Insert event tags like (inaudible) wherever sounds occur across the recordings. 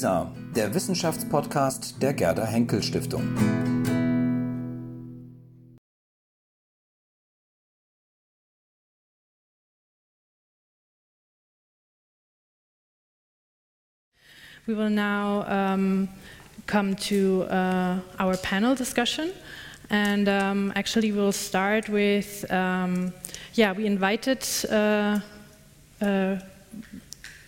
Der Wissenschaftspodcast der Gerda Henkel Stiftung. We will now um, come to uh, our panel discussion. And um, actually, we'll start with um, yeah, we invited uh, uh,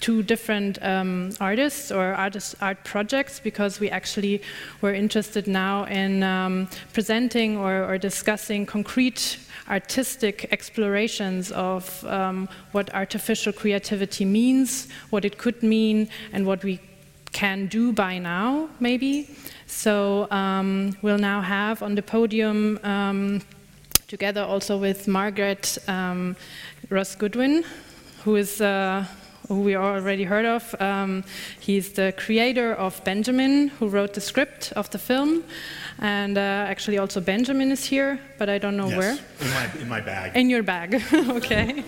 two different um, artists or artist art projects because we actually were interested now in um, presenting or, or, discussing concrete artistic explorations of um, what artificial creativity means, what it could mean, and what we can do by now, maybe. So um, we'll now have on the podium, um, together also with Margaret um, Ross Goodwin, who is uh, who we already heard of. Um, he's the creator of Benjamin, who wrote the script of the film. And uh, actually, also Benjamin is here, but I don't know yes, where. In my, in my bag. In your bag, (laughs) okay.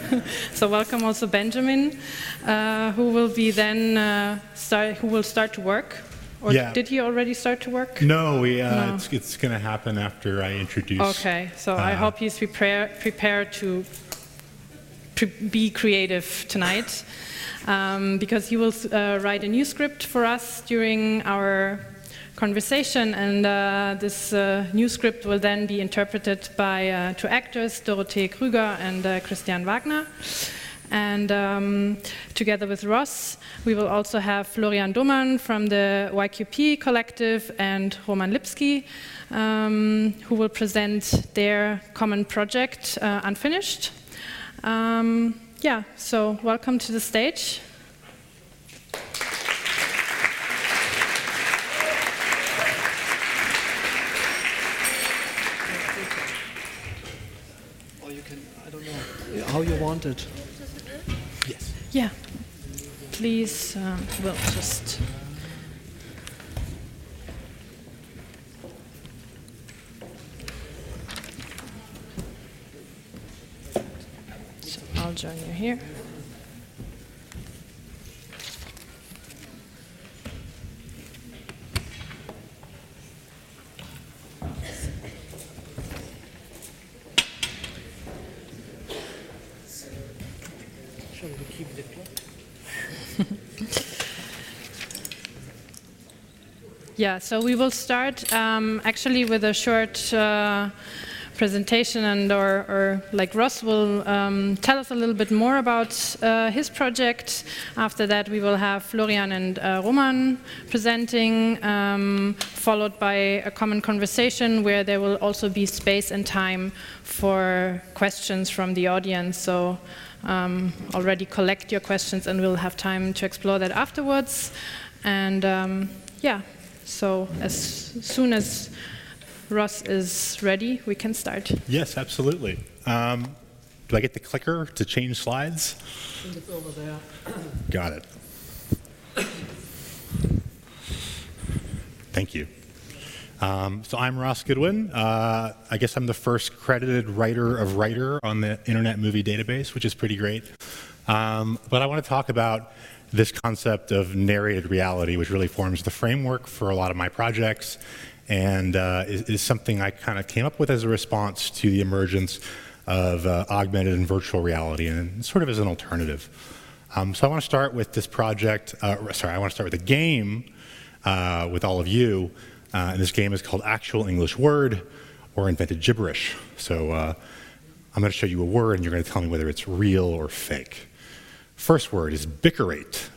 (laughs) so welcome also Benjamin, uh, who will be then uh, start, who will start to work. Or yeah. did he already start to work? No, we, uh, no. it's, it's going to happen after I introduce. Okay, so I hope he's prepare, prepared to be creative tonight. Um, because he will uh, write a new script for us during our conversation, and uh, this uh, new script will then be interpreted by uh, two actors, Dorothee Krüger and uh, Christian Wagner. And um, together with Ross, we will also have Florian Dohmann from the YQP collective and Roman Lipski, um, who will present their common project, uh, Unfinished. Um, yeah, so welcome to the stage. Or you can, I don't know, how you want it. Yes. Yeah. Please, um, we'll just. So I'll join you here. (laughs) Yeah, so we will start um, actually with a short uh, presentation, and or, or, like Ross will um, tell us a little bit more about uh, his project. After that, we will have Florian and uh, Roman presenting, um, followed by a common conversation where there will also be space and time for questions from the audience. So um, already collect your questions, and we'll have time to explore that afterwards. And um, yeah. So as soon as Ross is ready, we can start. Yes, absolutely. Um, do I get the clicker to change slides? It's over there. Got it. Thank you. Um, so I'm Ross Goodwin. Uh, I guess I'm the first credited writer of writer on the Internet Movie Database, which is pretty great. Um, but I want to talk about this concept of narrated reality, which really forms the framework for a lot of my projects and uh, is, is, something I kind of came up with as a response to the emergence of uh, augmented and virtual reality and sort of as an alternative. Um, so I want to start with this project, uh, sorry, I want to start with a game uh, with all of you. Uh, and this game is called Actual English Word or Invented Gibberish. So uh, I'm going to show you a word and you're going to tell me whether it's real or fake. First word is bickerate.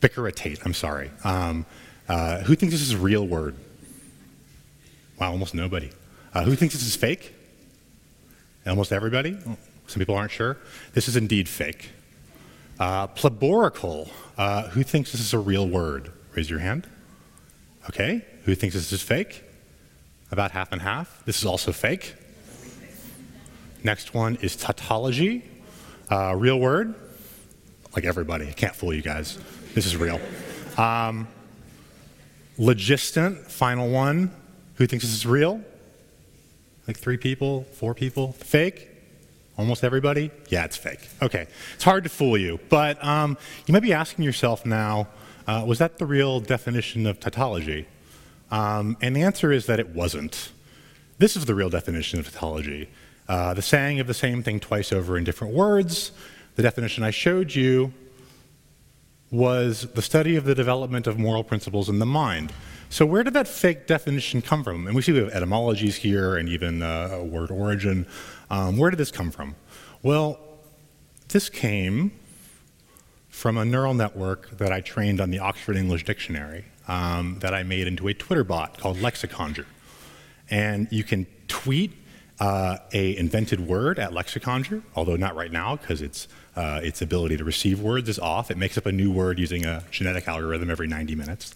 Bickeratate, I'm sorry. Um, who thinks this is a real word? Wow, almost nobody. Uh, who thinks this is fake? Almost everybody? Some people aren't sure. This is indeed fake. Uh, pleborical. Uh, who thinks this is a real word? Raise your hand. Okay. Who thinks this is fake? About half and half. This is also fake. Next one is tautology. Uh, real word like everybody. I can't fool you guys. This is real. Um, logistant, final one. Who thinks this is real? Like three people, four people? Fake? Almost everybody? Yeah, it's fake. Okay. It's hard to fool you. But um, you might be asking yourself now uh, was that the real definition of tautology? Um, and the answer is that it wasn't. This is the real definition of tautology. Uh, the saying of the same thing twice over in different words. The definition I showed you was the study of the development of moral principles in the mind. So where did that fake definition come from? And we see we have etymologies here and even uh, a word origin. Um, where did this come from? Well, this came from a neural network that I trained on the Oxford English Dictionary um, that I made into a Twitter bot called Lexiconjure. And you can tweet uh, a invented word at Lexiconjure, although not right now because its uh, its ability to receive words is off. It makes up a new word using a genetic algorithm every 90 minutes,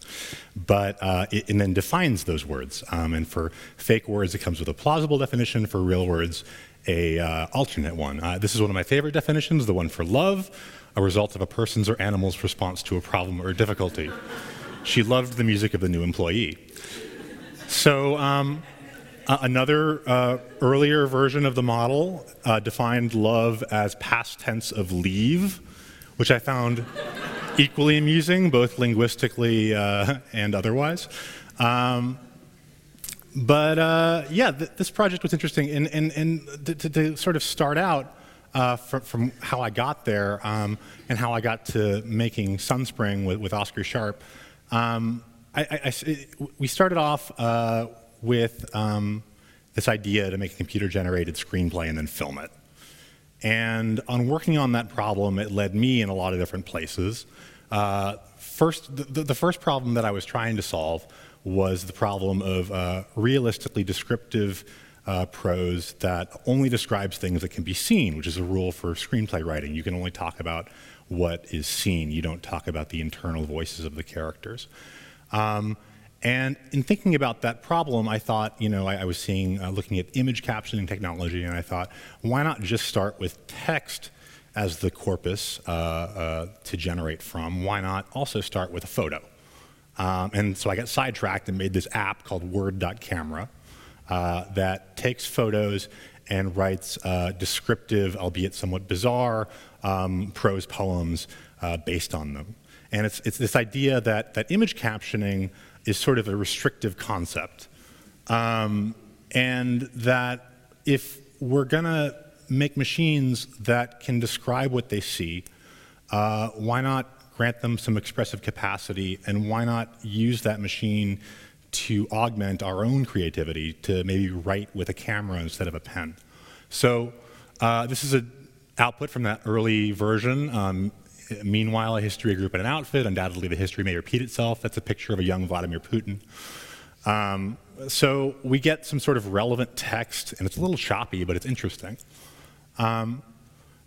but uh, it, and then defines those words. Um, and for fake words, it comes with a plausible definition. For real words, a uh, alternate one. Uh, this is one of my favorite definitions, the one for love, a result of a person's or animal's response to a problem or difficulty. she loved the music of the new employee. So. Um, uh, another uh, earlier version of the model uh, defined love as past tense of leave, which I found equally amusing, both linguistically uh, and otherwise. Um, but uh, yeah, th- this project was interesting, and, and, and to, to, sort of start out uh, from, from, how I got there um, and how I got to making Sunspring with, with Oscar Sharp. Um, I, I, I, we started off with um, this idea to make a computer generated screenplay and then film it. And on working on that problem, it led me in a lot of different places. Uh, first, the, the, first problem that I was trying to solve was the problem of uh, realistically descriptive uh, prose that only describes things that can be seen, which is a rule for screenplay writing. You can only talk about what is seen, you don't talk about the internal voices of the characters. Um, and in thinking about that problem, I thought, you know, I, I was seeing, uh, looking at image captioning technology, and I thought, why not just start with text as the corpus uh, uh, to generate from? Why not also start with a photo? Um, and so I got sidetracked and made this app called Word.camera uh, that takes photos and writes uh, descriptive, albeit somewhat bizarre, um, prose poems uh, based on them. And it's, it's this idea that, that image captioning is sort of a restrictive concept. Um, and that if we're going to make machines that can describe what they see, uh, why not grant them some expressive capacity and why not use that machine to augment our own creativity to maybe write with a camera instead of a pen? So uh, this is an output from that early version. Um, Meanwhile, a history group in an outfit. Undoubtedly, the history may repeat itself. That's a picture of a young Vladimir Putin. Um, so we get some sort of relevant text, and it's a little choppy, but it's interesting. Um,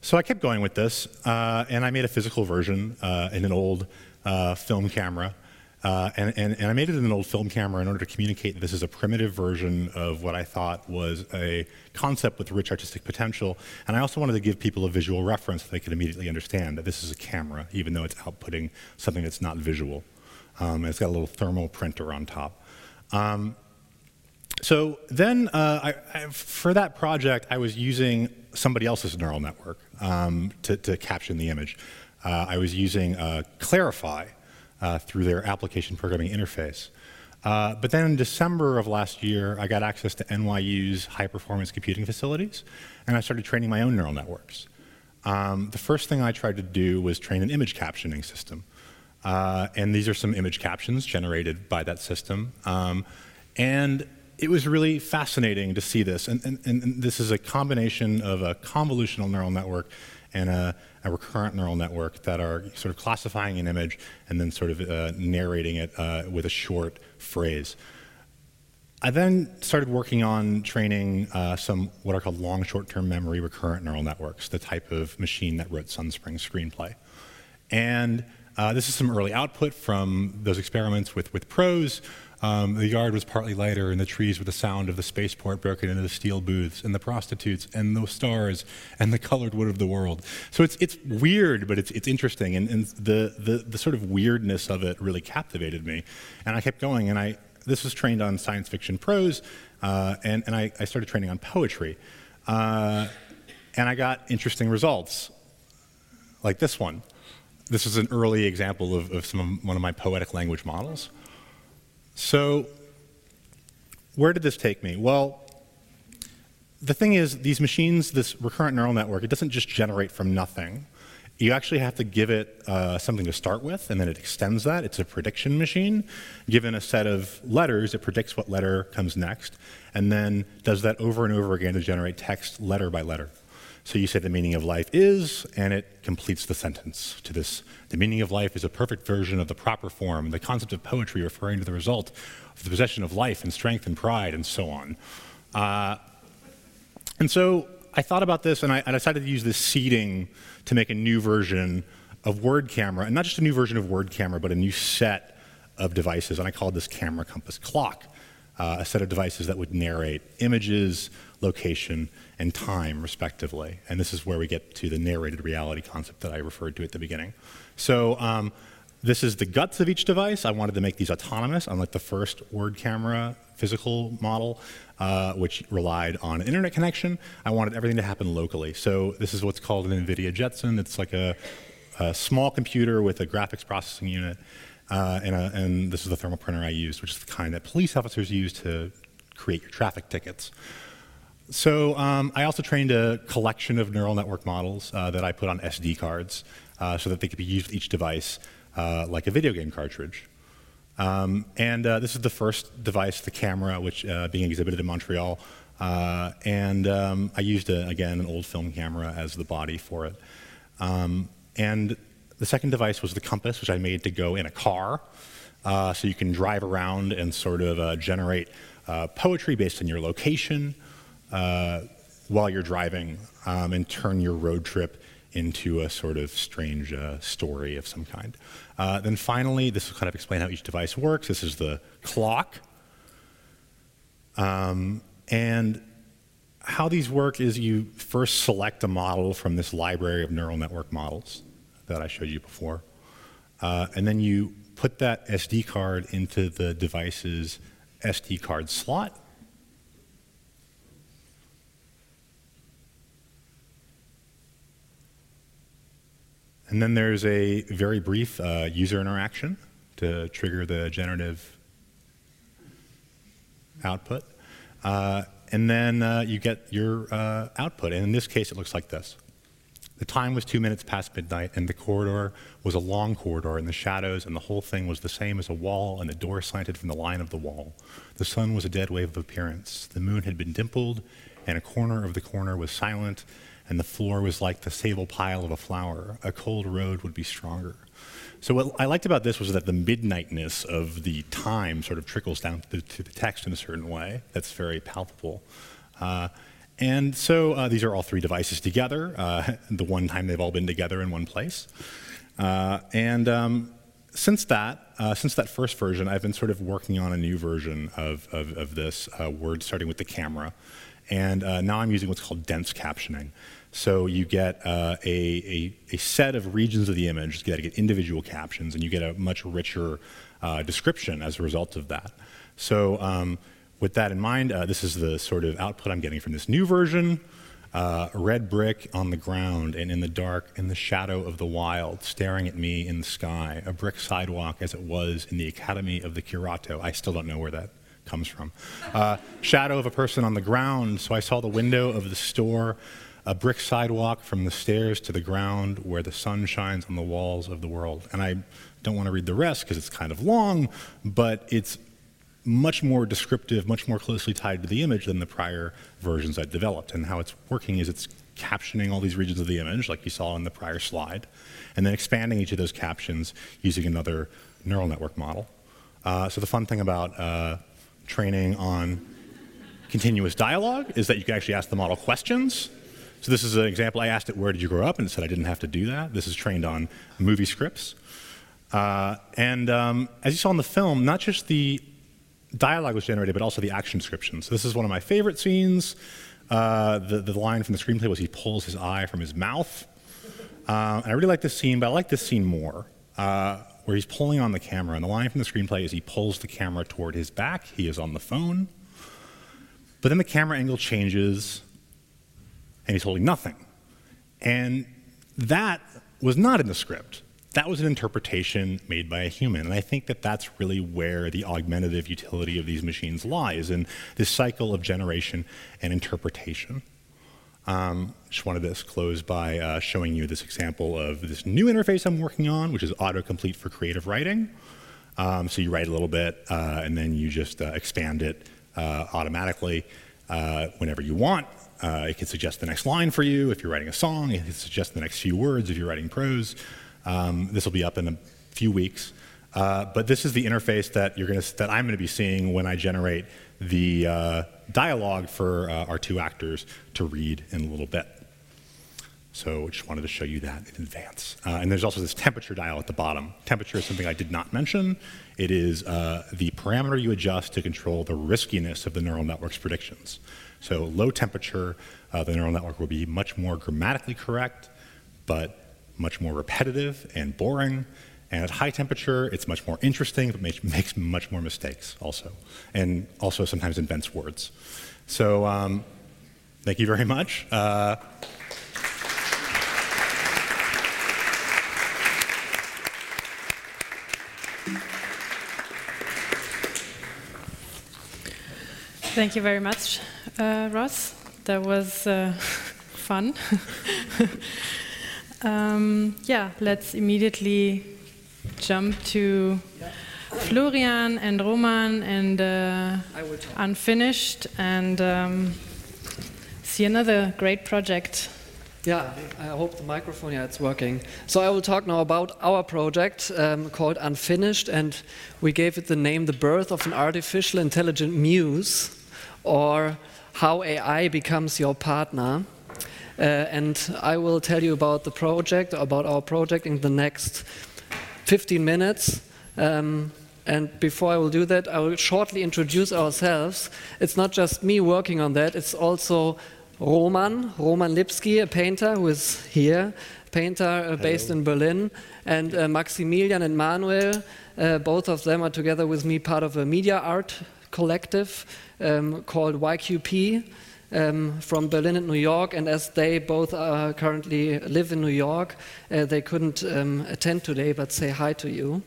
so I kept going with this, uh, and I made a physical version uh, in an old uh, film camera. Uh, and, and, and, I made it in an old film camera in order to communicate that this is a primitive version of what I thought was a concept with rich artistic potential. And I also wanted to give people a visual reference that they could immediately understand that this is a camera, even though it's outputting something that's not visual. Um, it's got a little thermal printer on top. Um, so then, uh, I, I, for that project, I was using somebody else's neural network um, to, to, caption the image. Uh, I was using uh, Clarifai, uh, through their application programming interface. Uh, but then in December of last year, I got access to NYU's high performance computing facilities, and I started training my own neural networks. Um, the first thing I tried to do was train an image captioning system. Uh, and these are some image captions generated by that system. Um, and it was really fascinating to see this. And, and, and, this is a combination of a convolutional neural network and a, a, recurrent neural network that are sort of classifying an image and then sort of uh, narrating it uh, with a short phrase. I then started working on training uh, some what are called long short-term memory recurrent neural networks, the type of machine that wrote Sunspring screenplay. And uh, this is some early output from those experiments with, with prose. Um, the yard was partly lighter, and the trees were the sound of the spaceport broken into the steel booths, and the prostitutes, and the stars, and the colored wood of the world. So it's, it's weird, but it's, it's interesting, and, and the, the, the sort of weirdness of it really captivated me. And I kept going, and I, this was trained on science fiction prose, uh, and, and I, I, started training on poetry. Uh, and I got interesting results, like this one. this is an early example of, of some of, one of my poetic language models. So, where did this take me? Well, the thing is, these machines, this recurrent neural network, it doesn't just generate from nothing. You actually have to give it uh, something to start with, and then it extends that. It's a prediction machine. Given a set of letters, it predicts what letter comes next, and then does that over and over again to generate text letter by letter. So you say the meaning of life is, and it completes the sentence to this. The meaning of life is a perfect version of the proper form, the concept of poetry referring to the result of the possession of life and strength and pride, and so on. Uh, and so I thought about this and I, I, decided to use this seeding to make a new version of Word Camera, and not just a new version of Word Camera, but a new set of devices. And I called this Camera Compass Clock, uh, a set of devices that would narrate images, location, and time, respectively. And this is where we get to the narrated reality concept that I referred to at the beginning. So um, this is the guts of each device. I wanted to make these autonomous, unlike the first Word Camera physical model, uh, which relied on an internet connection. I wanted everything to happen locally. So this is what's called an NVIDIA Jetson. It's like a, a small computer with a graphics processing unit. Uh, and, a, and, this is the thermal printer I used, which is the kind that police officers use to create your traffic tickets. So um, I also trained a collection of neural network models uh, that I put on SD cards uh, so that they could be used with each device uh, like a video game cartridge. Um, and uh, this is the first device, the camera, which uh, being exhibited in Montreal. Uh, and um, I used, a, again, an old film camera as the body for it. Um, and the second device was the compass, which I made to go in a car. Uh, so you can drive around and sort of uh, generate uh, poetry based on your location while you're driving um, and turn your road trip into a sort of strange story of some kind. Uh, then finally, this will kind of explain how each device works. This is the clock. Um, and how these work is you first select a model from this library of neural network models that I showed you before. Uh, and then you put that SD card into the device's SD card slot. And then there's a very brief uh, user interaction to trigger the generative output. Uh, and then uh, you get your uh, output. And in this case, it looks like this. The time was two minutes past midnight, and the corridor was a long corridor in the shadows, and the whole thing was the same as a wall, and the door slanted from the line of the wall. The sun was a dead wave of appearance. The moon had been dimpled, and a corner of the corner was silent, and the floor was like the sable pile of a flower. A cold road would be stronger. So what I liked about this was that the midnightness of the time sort of trickles down to the, to the text in a certain way. That's very palpable. Uh, and so uh, these are all three devices together, uh, (laughs) the one time they've all been together in one place. Uh, and um, since that, uh, since that first version, I've been sort of working on a new version of, of, of this uh, word starting with the camera. And now I'm using what's called dense captioning. So you get uh, a, a, a, set of regions of the image, you get individual captions, and you get a much richer uh, description as a result of that. So um, with that in mind, uh, this is the sort of output I'm getting from this new version. Uh, red brick on the ground and in the dark, in the shadow of the wild, staring at me in the sky. A brick sidewalk as it was in the Academy of the Curato. I still don't know where that comes from. Uh, shadow of a person on the ground, so I saw the window of the store a brick sidewalk from the stairs to the ground where the sun shines on the walls of the world. And I don't want to read the rest because it's kind of long, but it's much more descriptive, much more closely tied to the image than the prior versions I developed. And how it's working is it's captioning all these regions of the image, like you saw in the prior slide, and then expanding each of those captions using another neural network model. Uh, so the fun thing about uh, training on continuous dialogue is that you can actually ask the model questions so this is an example. I asked it, where did you grow up? And it said I didn't have to do that. This is trained on movie scripts. Uh, and um, as you saw in the film, not just the dialogue was generated, but also the action description. So this is one of my favorite scenes. Uh, the, the line from the screenplay was he pulls his eye from his mouth. Uh, and I really like this scene, but I like this scene more, uh, where he's pulling on the camera. And the line from the screenplay is he pulls the camera toward his back. He is on the phone. But then the camera angle changes and he's holding nothing. And that was not in the script. That was an interpretation made by a human. And I think that that's really where the augmentative utility of these machines lies in this cycle of generation and interpretation. Um, just wanted to close by uh, showing you this example of this new interface I'm working on, which is autocomplete for creative writing. Um, so you write a little bit, uh, and then you just uh, expand it uh, automatically uh, whenever you want. Uh, it can suggest the next line for you if you're writing a song. It can suggest the next few words if you're writing prose. Um, this will be up in a few weeks. Uh, but this is the interface that, you're gonna, that I'm going to be seeing when I generate the uh, dialogue for uh, our two actors to read in a little bit. So I just wanted to show you that in advance. Uh, and there's also this temperature dial at the bottom. Temperature is something I did not mention. It is uh, the parameter you adjust to control the riskiness of the neural network's predictions. So low temperature, uh, the neural network will be much more grammatically correct, but much more repetitive and boring. And at high temperature, it's much more interesting, but makes, much more mistakes also. And also sometimes invents words. So um, thank you very much. Uh, Thank you very much, uh, Ross. That was uh, (laughs) fun. (laughs) um, yeah, let's immediately jump to Florian and Roman and uh, Unfinished and um, see another great project. Yeah, I hope the microphone, yeah, it's working. So I will talk now about our project um, called Unfinished, and we gave it the name The Birth of an Artificial Intelligent Muse, or How AI Becomes Your Partner. Uh, and I will tell you about the project, about our project in the next 15 minutes. Um, and before I will do that, I will shortly introduce ourselves. It's not just me working on that, it's also Roman, Roman Lipski, a painter who is here, painter uh, based in Berlin, and uh, Maximilian and Manuel, uh, both of them are together with me part of a media art collective um, called YQP. Um, from Berlin and New York, and as they both uh, currently live in New York, uh, they couldn't um, attend today, but say hi to you.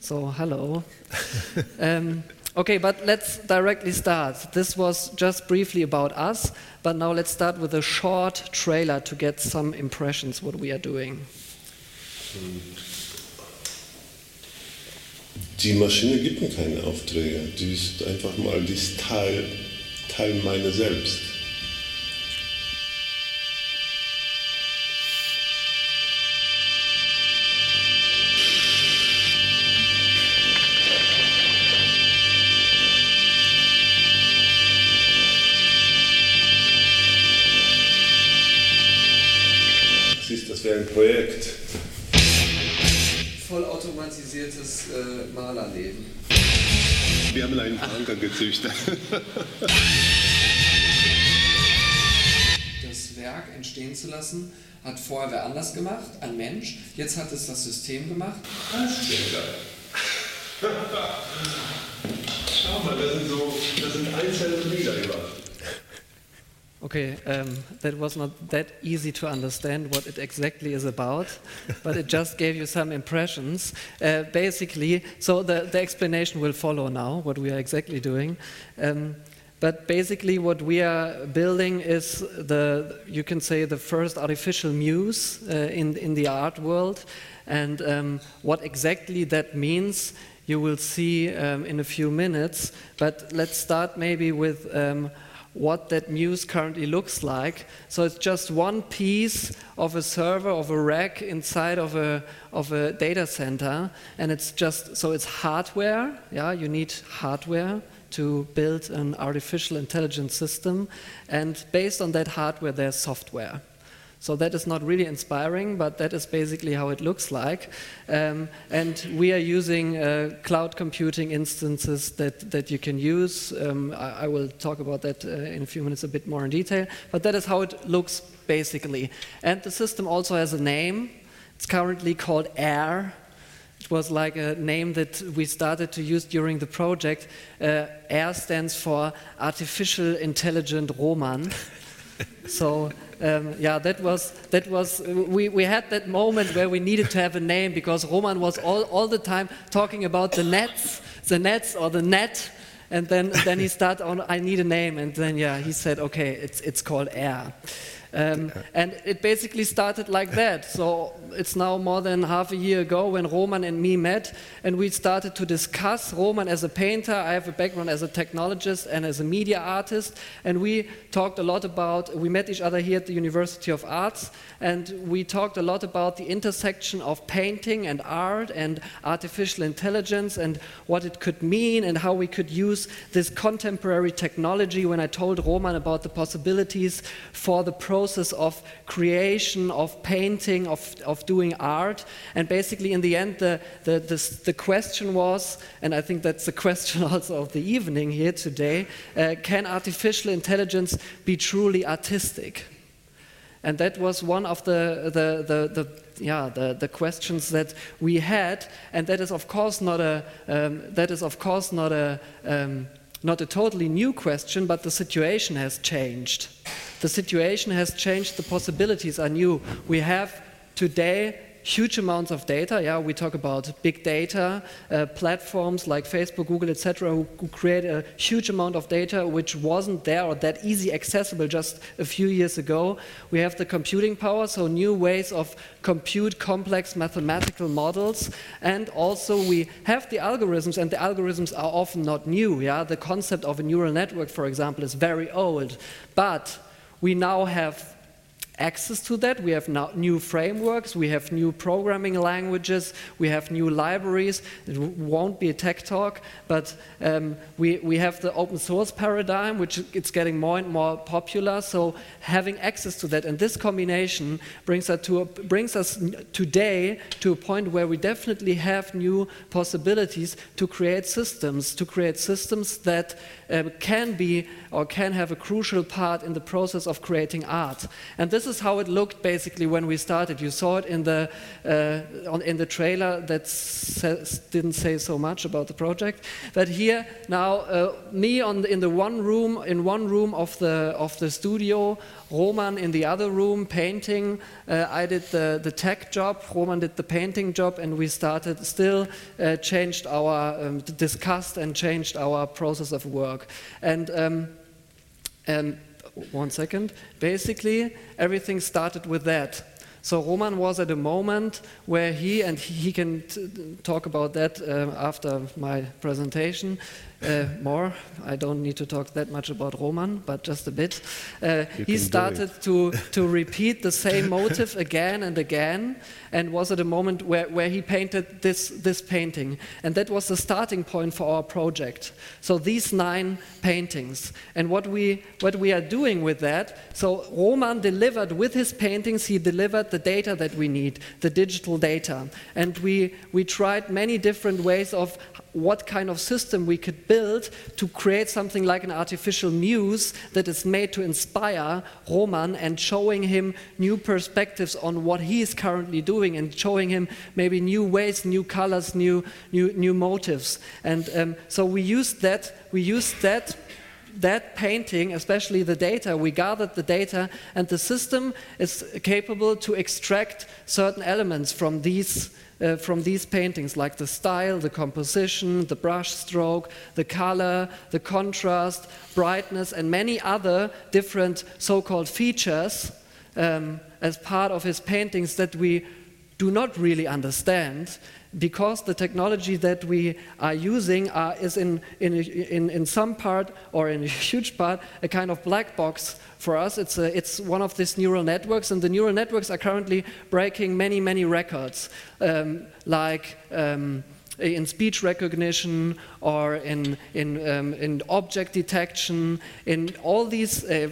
So, hello. (laughs) um, okay, but let's directly start. This was just briefly about us, but now let's start with a short trailer to get some impressions what we are doing. Die Maschine gibt mir keine Aufträge. Die ist einfach mal, die ist Teil, Teil meiner selbst. Projekt. vollautomatisiertes äh, Malerleben. Wir haben einen Anker gezüchtet. Das Werk entstehen zu lassen, hat vorher wer anders gemacht, ein Mensch. Jetzt hat es das System gemacht. Das ist. Schau mal, das sind so, das sind einzelne Lieder über. Okay, um, that was not that easy to understand what it exactly is about, but it just gave you some impressions. Uh, basically, so the, the explanation will follow now, what we are exactly doing. Um, but basically, what we are building is the, you can say, the first artificial muse uh, in, in the art world. And um, what exactly that means, you will see um, in a few minutes. But let's start maybe with um, what that muse currently looks like. So it's just one piece of a server, of a rack inside of a, of a data center. And it's just, so it's hardware. Yeah, you need hardware to build an artificial intelligence system. And based on that hardware, there's software. So that is not really inspiring, but that is basically how it looks like. Um, and we are using uh, cloud computing instances that, that you can use. Um, I, I, will talk about that uh, in a few minutes a bit more in detail. But that is how it looks basically. And the system also has a name. It's currently called AIR. It was like a name that we started to use during the project. Uh, AIR stands for Artificial Intelligent Roman. (laughs) so um, yeah, that was that was we, we had that moment where we needed to have a name because Roman was all, all the time talking about the nets, the nets or the net, and then then he started on I need a name, and then yeah he said okay it's it's called air. Um, and it basically started like that. So it's now more than half a year ago when Roman and me met, and we started to discuss. Roman as a painter, I have a background as a technologist and as a media artist, and we talked a lot about. We met each other here at the University of Arts, and we talked a lot about the intersection of painting and art and artificial intelligence and what it could mean and how we could use this contemporary technology. When I told Roman about the possibilities for the process of creation, of painting, of, of doing art, and basically in the end, the, the, the, the question was, and I think that's the (laughs) question also of the evening here today, uh, can artificial intelligence be truly artistic? And that was one of the, the, the, the yeah, the, the questions that we had, and that is of course not a, um, that is of course not a, um, not a totally new question, but the situation has changed. The situation has changed, the possibilities are new. We have today huge amounts of data. Yeah, we talk about big data uh, platforms like Facebook, Google, etc., who, who, create a huge amount of data which wasn't there or that easy accessible just a few years ago. We have the computing power, so new ways of compute complex mathematical models, and also we have the algorithms, and the algorithms are often not new. Yeah, the concept of a neural network, for example, is very old, but we now have access to that. We have now new frameworks, we have new programming languages, we have new libraries. It won't be a tech talk, but um, we, we have the open source paradigm, which it's getting more and more popular. So having access to that and this combination brings us, to a, brings us today to a point where we definitely have new possibilities to create systems, to create systems that um, can be or can have a crucial part in the process of creating art. And this is how it looked basically when we started. You saw it in the, uh, on, in the trailer that didn't say so much about the project. But here now, uh, me on the, in the one room, in one room of the, of the studio, Roman in the other room painting. Uh, I did the, the tech job, Roman did the painting job, and we started, still uh, changed our, um, discussed and changed our process of work. And um, um, one second. Basically, everything started with that. So Roman was at a moment where he, and he can talk about that uh, after my presentation, uh, more. I don't need to talk that much about Roman, but just a bit. Uh, he started to, to repeat the same motive (laughs) again and again, and was at a moment where, where he painted this, this painting. And that was the starting point for our project. So these nine paintings. And what we, what we are doing with that, so Roman delivered with his paintings, he delivered the data that we need, the digital data. And we, we tried many different ways of what kind of system we could build to create something like an artificial muse that is made to inspire Roman and showing him new perspectives on what he is currently doing and showing him maybe new ways, new colors, new, new, new motives. And um, so we used that, we used that that painting, especially the data, we gathered the data, and the system is capable to extract certain elements from these uh, from these paintings, like the style, the composition, the brush stroke, the color, the contrast, brightness, and many other different so called features um, as part of his paintings that we do not really understand because the technology that we are using are, is in, in, in, in some part or in a (laughs) huge part a kind of black box for us. It's, a, it's one of these neural networks, and the neural networks are currently breaking many, many records, um, like um, in speech recognition or in, in, um, in object detection, in all these, uh,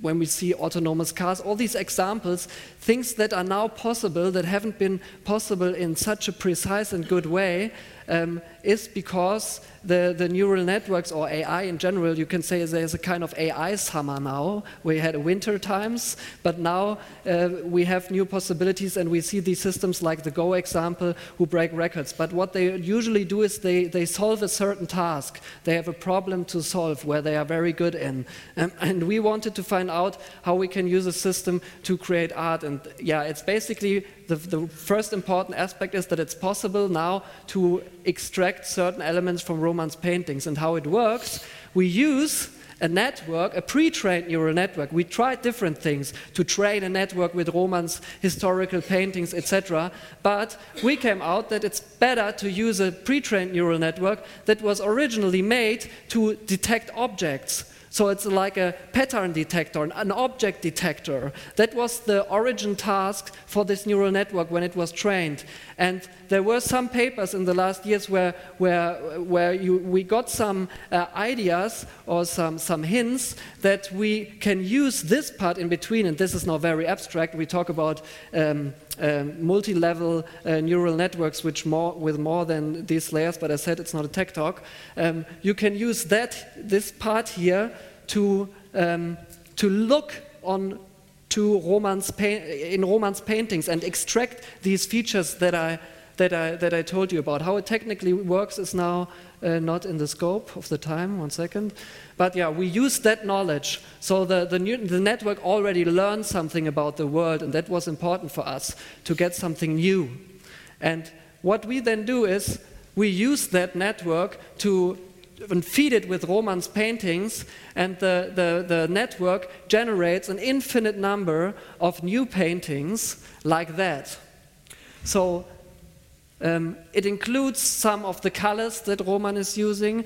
when we see autonomous cars, all these examples, things that are now possible that haven't been possible in such a precise and good way, um, is because the, the neural networks or AI in general, you can say there's a kind of AI summer now. We had winter times, but now uh, we have new possibilities and we see these systems like the Go example who break records. But what they usually do is they, they solve a certain task. They have a problem to solve where they are very good in. Um, and we wanted to find out how we can use a system to create art. And yeah, it's basically the, the first important aspect is that it's possible now to extract certain elements from Roman's paintings. And how it works, we use a network, a pre-trained neural network. We tried different things to train a network with Roman's historical paintings, etc. But we came out that it's better to use a pre-trained neural network that was originally made to detect objects. So it's like a pattern detector, an object detector. That was the origin task for this neural network when it was trained. And there were some papers in the last years where, where, where you, we got some uh, ideas or some, some hints that we can use this part in between, and this is now very abstract. We talk about um, um, multi-level uh, neural networks which more, with more than these layers, but I said it's not a tech talk. Um, you can use that, this part here, to, um, to look on to Roman's in Roman's paintings and extract these features that I, that I, that I told you about. How it technically works is now uh, not in the scope of the time, one second. But yeah, we use that knowledge. So the, the, new, the network already learned something about the world, and that was important for us to get something new. And what we then do is we use that network to and feed it with Roman's paintings, and the, the, the network generates an infinite number of new paintings like that. So um, it includes some of the colors that Roman is using,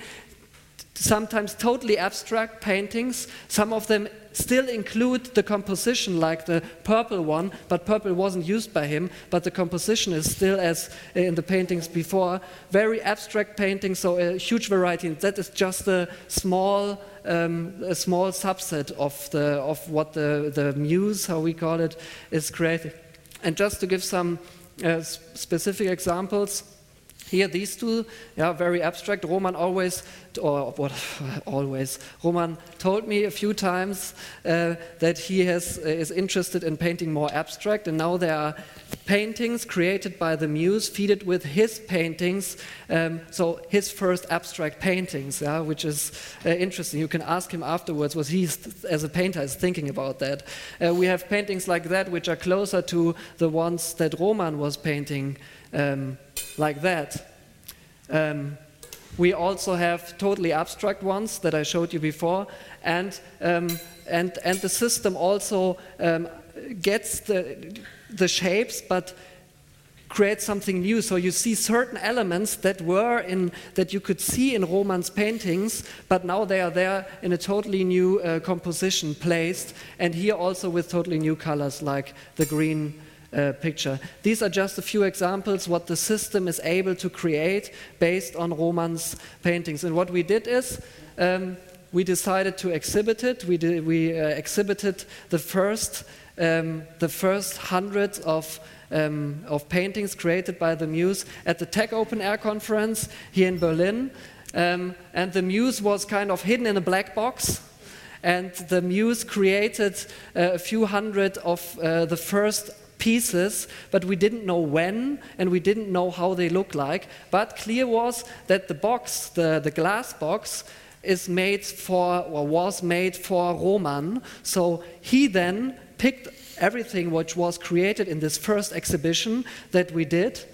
sometimes totally abstract paintings. Some of them still include the composition, like the purple one, but purple wasn't used by him, but the composition is still as in the paintings before. Very abstract paintings, so a huge variety. That is just a small, um, a small subset of, the, of what the, the muse, how we call it, is creating. And just to give some uh, Uh, specific examples, here, these two, yeah, very abstract. Roman always, or what, (laughs) always, Roman told me a few times uh, that he has, uh, is interested in painting more abstract, and now there are paintings created by the muse, feeded with his paintings, um, so his first abstract paintings, yeah, which is uh, interesting. You can ask him afterwards what he, as a painter, is thinking about that. Uh, we have paintings like that, which are closer to the ones that Roman was painting um, like that. Um, we also have totally abstract ones that I showed you before, and, um, and, and the system also um, gets the, the shapes, but creates something new. So you see certain elements that were in that you could see in Roman's paintings, but now they are there in a totally new uh, composition placed, and here also with totally new colors like the green uh, picture. These are just a few examples what the system is able to create based on Roman's paintings. And what we did is um, we decided to exhibit it. We, did, we uh, exhibited the first, um, the first hundreds of um, of paintings created by the Muse at the Tech Open Air conference here in Berlin. Um, and the Muse was kind of hidden in a black box. And the Muse created uh, a few hundred of uh, the first pieces, but we didn't know when and we didn't know how they look like. But clear was that the box, the, the glass box, is made for or was made for Roman. So he then picked everything which was created in this first exhibition that we did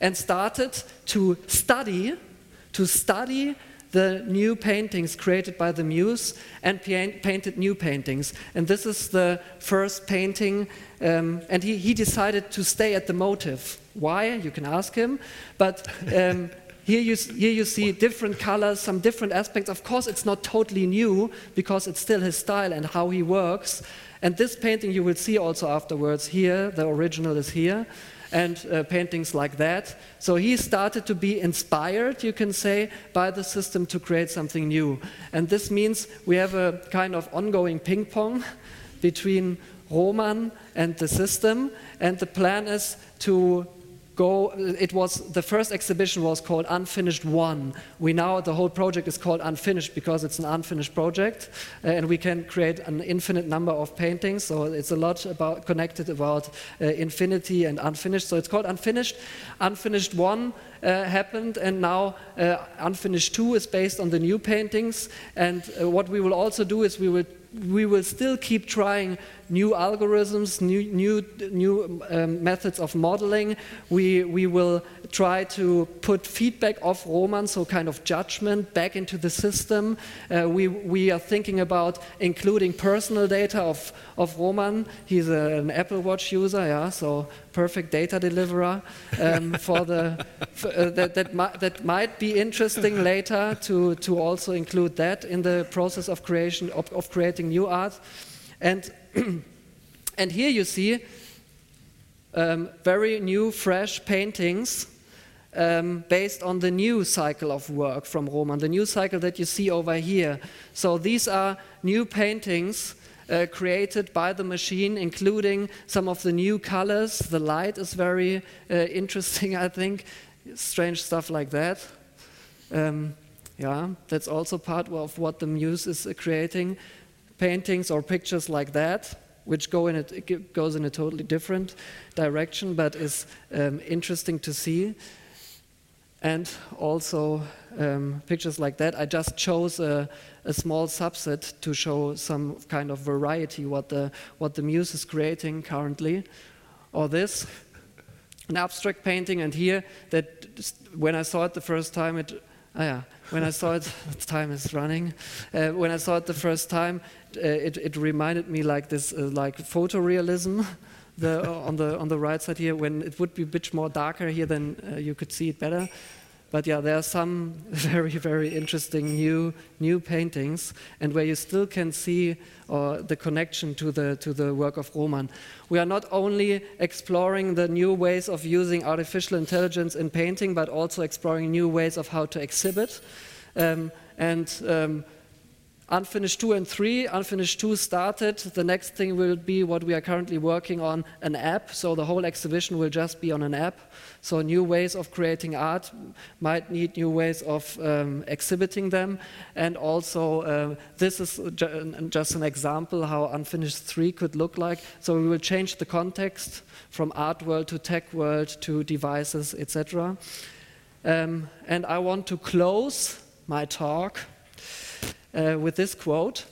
and started to study to study the new paintings created by the muse and painted new paintings. And this is the first painting, um, and he, he decided to stay at the motive. Why? You can ask him. But um, (laughs) here, you, here you see different colors, some different aspects. Of course, it's not totally new because it's still his style and how he works. And this painting you will see also afterwards here, the original is here and uh, paintings like that. So he started to be inspired, you can say, by the system to create something new. And this means we have a kind of ongoing ping pong between Roman and the system, and the plan is to go it was the first exhibition was called unfinished one. We now the whole project is called unfinished because it's an unfinished project uh, and we can create an infinite number of paintings. So it's a lot about connected about uh, infinity and unfinished. So it's called unfinished. Unfinished one uh, happened and now uh, unfinished 2 is based on the new paintings. And uh, what we will also do is we will we will still keep trying new algorithms, new, new, new um, methods of modeling. We, we will try to put feedback of Roman, so kind of judgment, back into the system. Uh, we, we are thinking about including personal data of, of Roman. He's a, an Apple Watch user, yeah, so perfect data deliverer um, (laughs) for the for, uh, that that, mi that might be interesting later to to also include that in the process of creation of, of creating new art and (clears throat) and here you see um, very new, fresh paintings um, based on the new cycle of work from Roman, the new cycle that you see over here. So these are new paintings uh, created by the machine, including some of the new colors. The light is very uh, interesting, (laughs) I think. Strange stuff like that. Um, yeah, that's also part of what the muse is uh, creating. Paintings or pictures like that which go in a, goes in a totally different direction, but is um, interesting to see. And also um, pictures like that. I just chose a, a, small subset to show some kind of variety what the what the muse is creating currently. Or this, an abstract painting, and here that when I saw it the first time, it oh yeah, when I saw it, (laughs) time is running. Uh, when I saw it the first time, uh, it, it, reminded me like this, uh, like photorealism. The, on the on the right side here, when it would be a bit more darker here, then uh, you could see it better. But yeah, there are some (laughs) very, very interesting new new paintings, and where you still can see uh, the connection to the to the work of Roman. We are not only exploring the new ways of using artificial intelligence in painting, but also exploring new ways of how to exhibit. Um, and um, Unfinished 2 and 3. Unfinished 2 started. The next thing will be what we are currently working on an app. So the whole exhibition will just be on an app. So new ways of creating art might need new ways of um, exhibiting them. And also, uh, this is ju just an example how Unfinished 3 could look like. So we will change the context from art world to tech world to devices, etc. Um, and I want to close my talk uh, with this quote.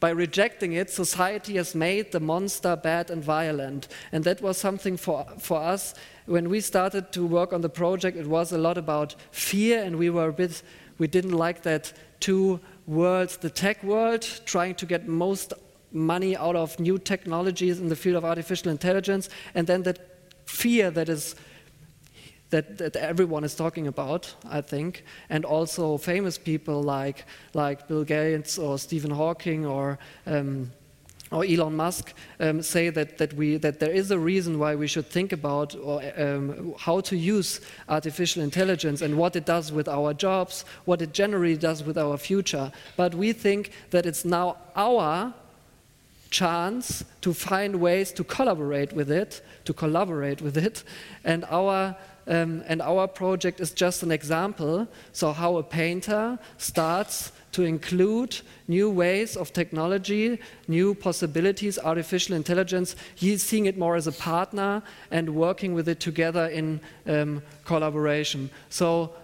By rejecting it, society has made the monster bad and violent. And that was something for, for us. When we started to work on the project, it was a lot about fear, and we were a bit, we didn't like that two worlds the tech world, trying to get most money out of new technologies in the field of artificial intelligence, and then that fear that is that, that everyone is talking about, I think, and also famous people like, like Bill Gates or Stephen Hawking or, um, or Elon Musk um, say that, that, we, that there is a reason why we should think about or, um, how to use artificial intelligence and what it does with our jobs, what it generally does with our future. But we think that it's now our chance to find ways to collaborate with it, to collaborate with it, and our um, and our project is just an example. So, how a painter starts to include new ways of technology, new possibilities, artificial intelligence. He's seeing it more as a partner and working with it together in um, collaboration. So,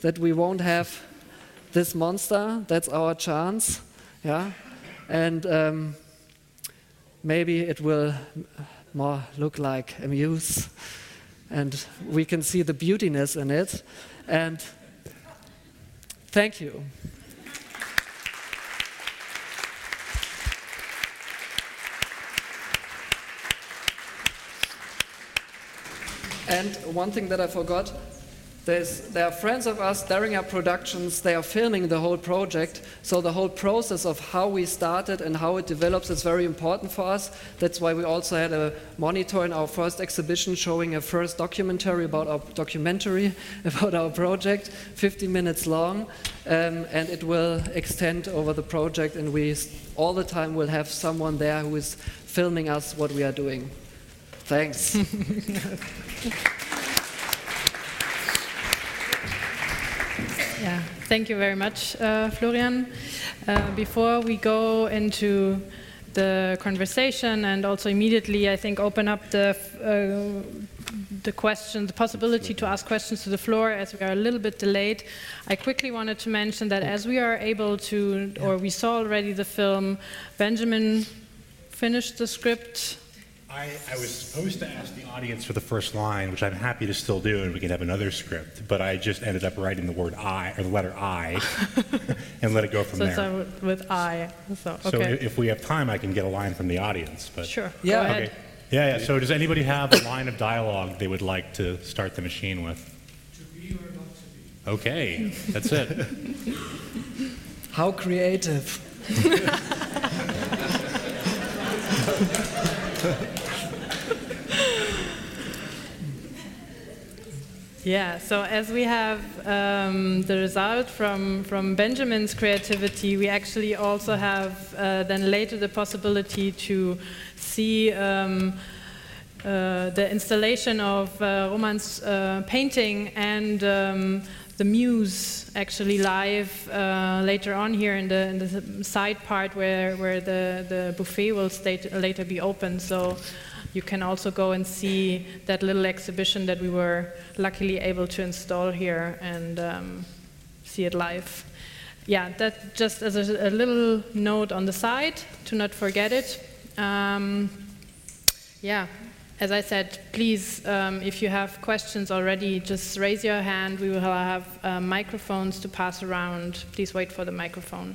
that we won't have this monster, that's our chance. Yeah? And um, maybe it will more look like a muse and we can see the beautiness in it. And thank you. And one thing that I forgot there's, there are friends of us, Daring our Productions, they are filming the whole project. So the whole process of how we started and how it develops is very important for us. That's why we also had a monitor in our first exhibition showing a first documentary about our documentary (laughs) about our project, 50 minutes long, um, and it will extend over the project. And we all the time will have someone there who is filming us what we are doing. Thanks. (laughs) Yeah, thank you very much, uh, Florian. Uh, before we go into the conversation and also immediately, I think, open up the uh, the question, the possibility to ask questions to the floor, as we are a little bit delayed. I quickly wanted to mention that as we are able to, or we saw already the film, Benjamin finished the script I, I, was supposed to ask the audience for the first line, which I'm happy to still do, and we can have another script. But I just ended up writing the word I or the letter I, (laughs) and let it go from so there. So with I. So, okay. so if we have time, I can get a line from the audience. But sure. Yeah. Okay. Yeah, yeah. So does anybody have a line of dialogue they would like to start the machine with? To be or not to be. Okay, that's it. How creative. (laughs) Yeah, so as we have um, the result from, from Benjamin's creativity, we actually also have uh, then later the possibility to see um, uh, the installation of uh, Roman's uh, painting and um, the muse actually live uh, later on here in the, in the side part where, where the, the buffet will later be open. So you can also go and see that little exhibition that we were luckily able to install here and um, see it live. Yeah, that just as a, a, little note on the side to not forget it. Um, yeah, as I said, please, um, if you have questions already, just raise your hand. We will have uh, microphones to pass around. Please wait for the microphone.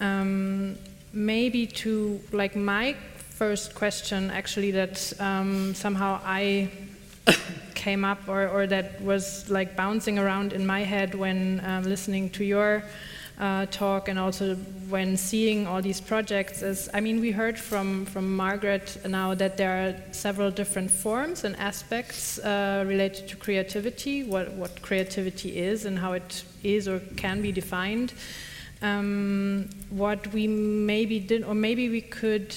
Um, maybe to like my first question actually that um, somehow I (coughs) came up or, or, that was like bouncing around in my head when um, listening to your uh, talk and also when seeing all these projects is I mean we heard from from Margaret now that there are several different forms and aspects uh, related to creativity what what creativity is and how it is or can be defined. Um, what we maybe did or maybe we could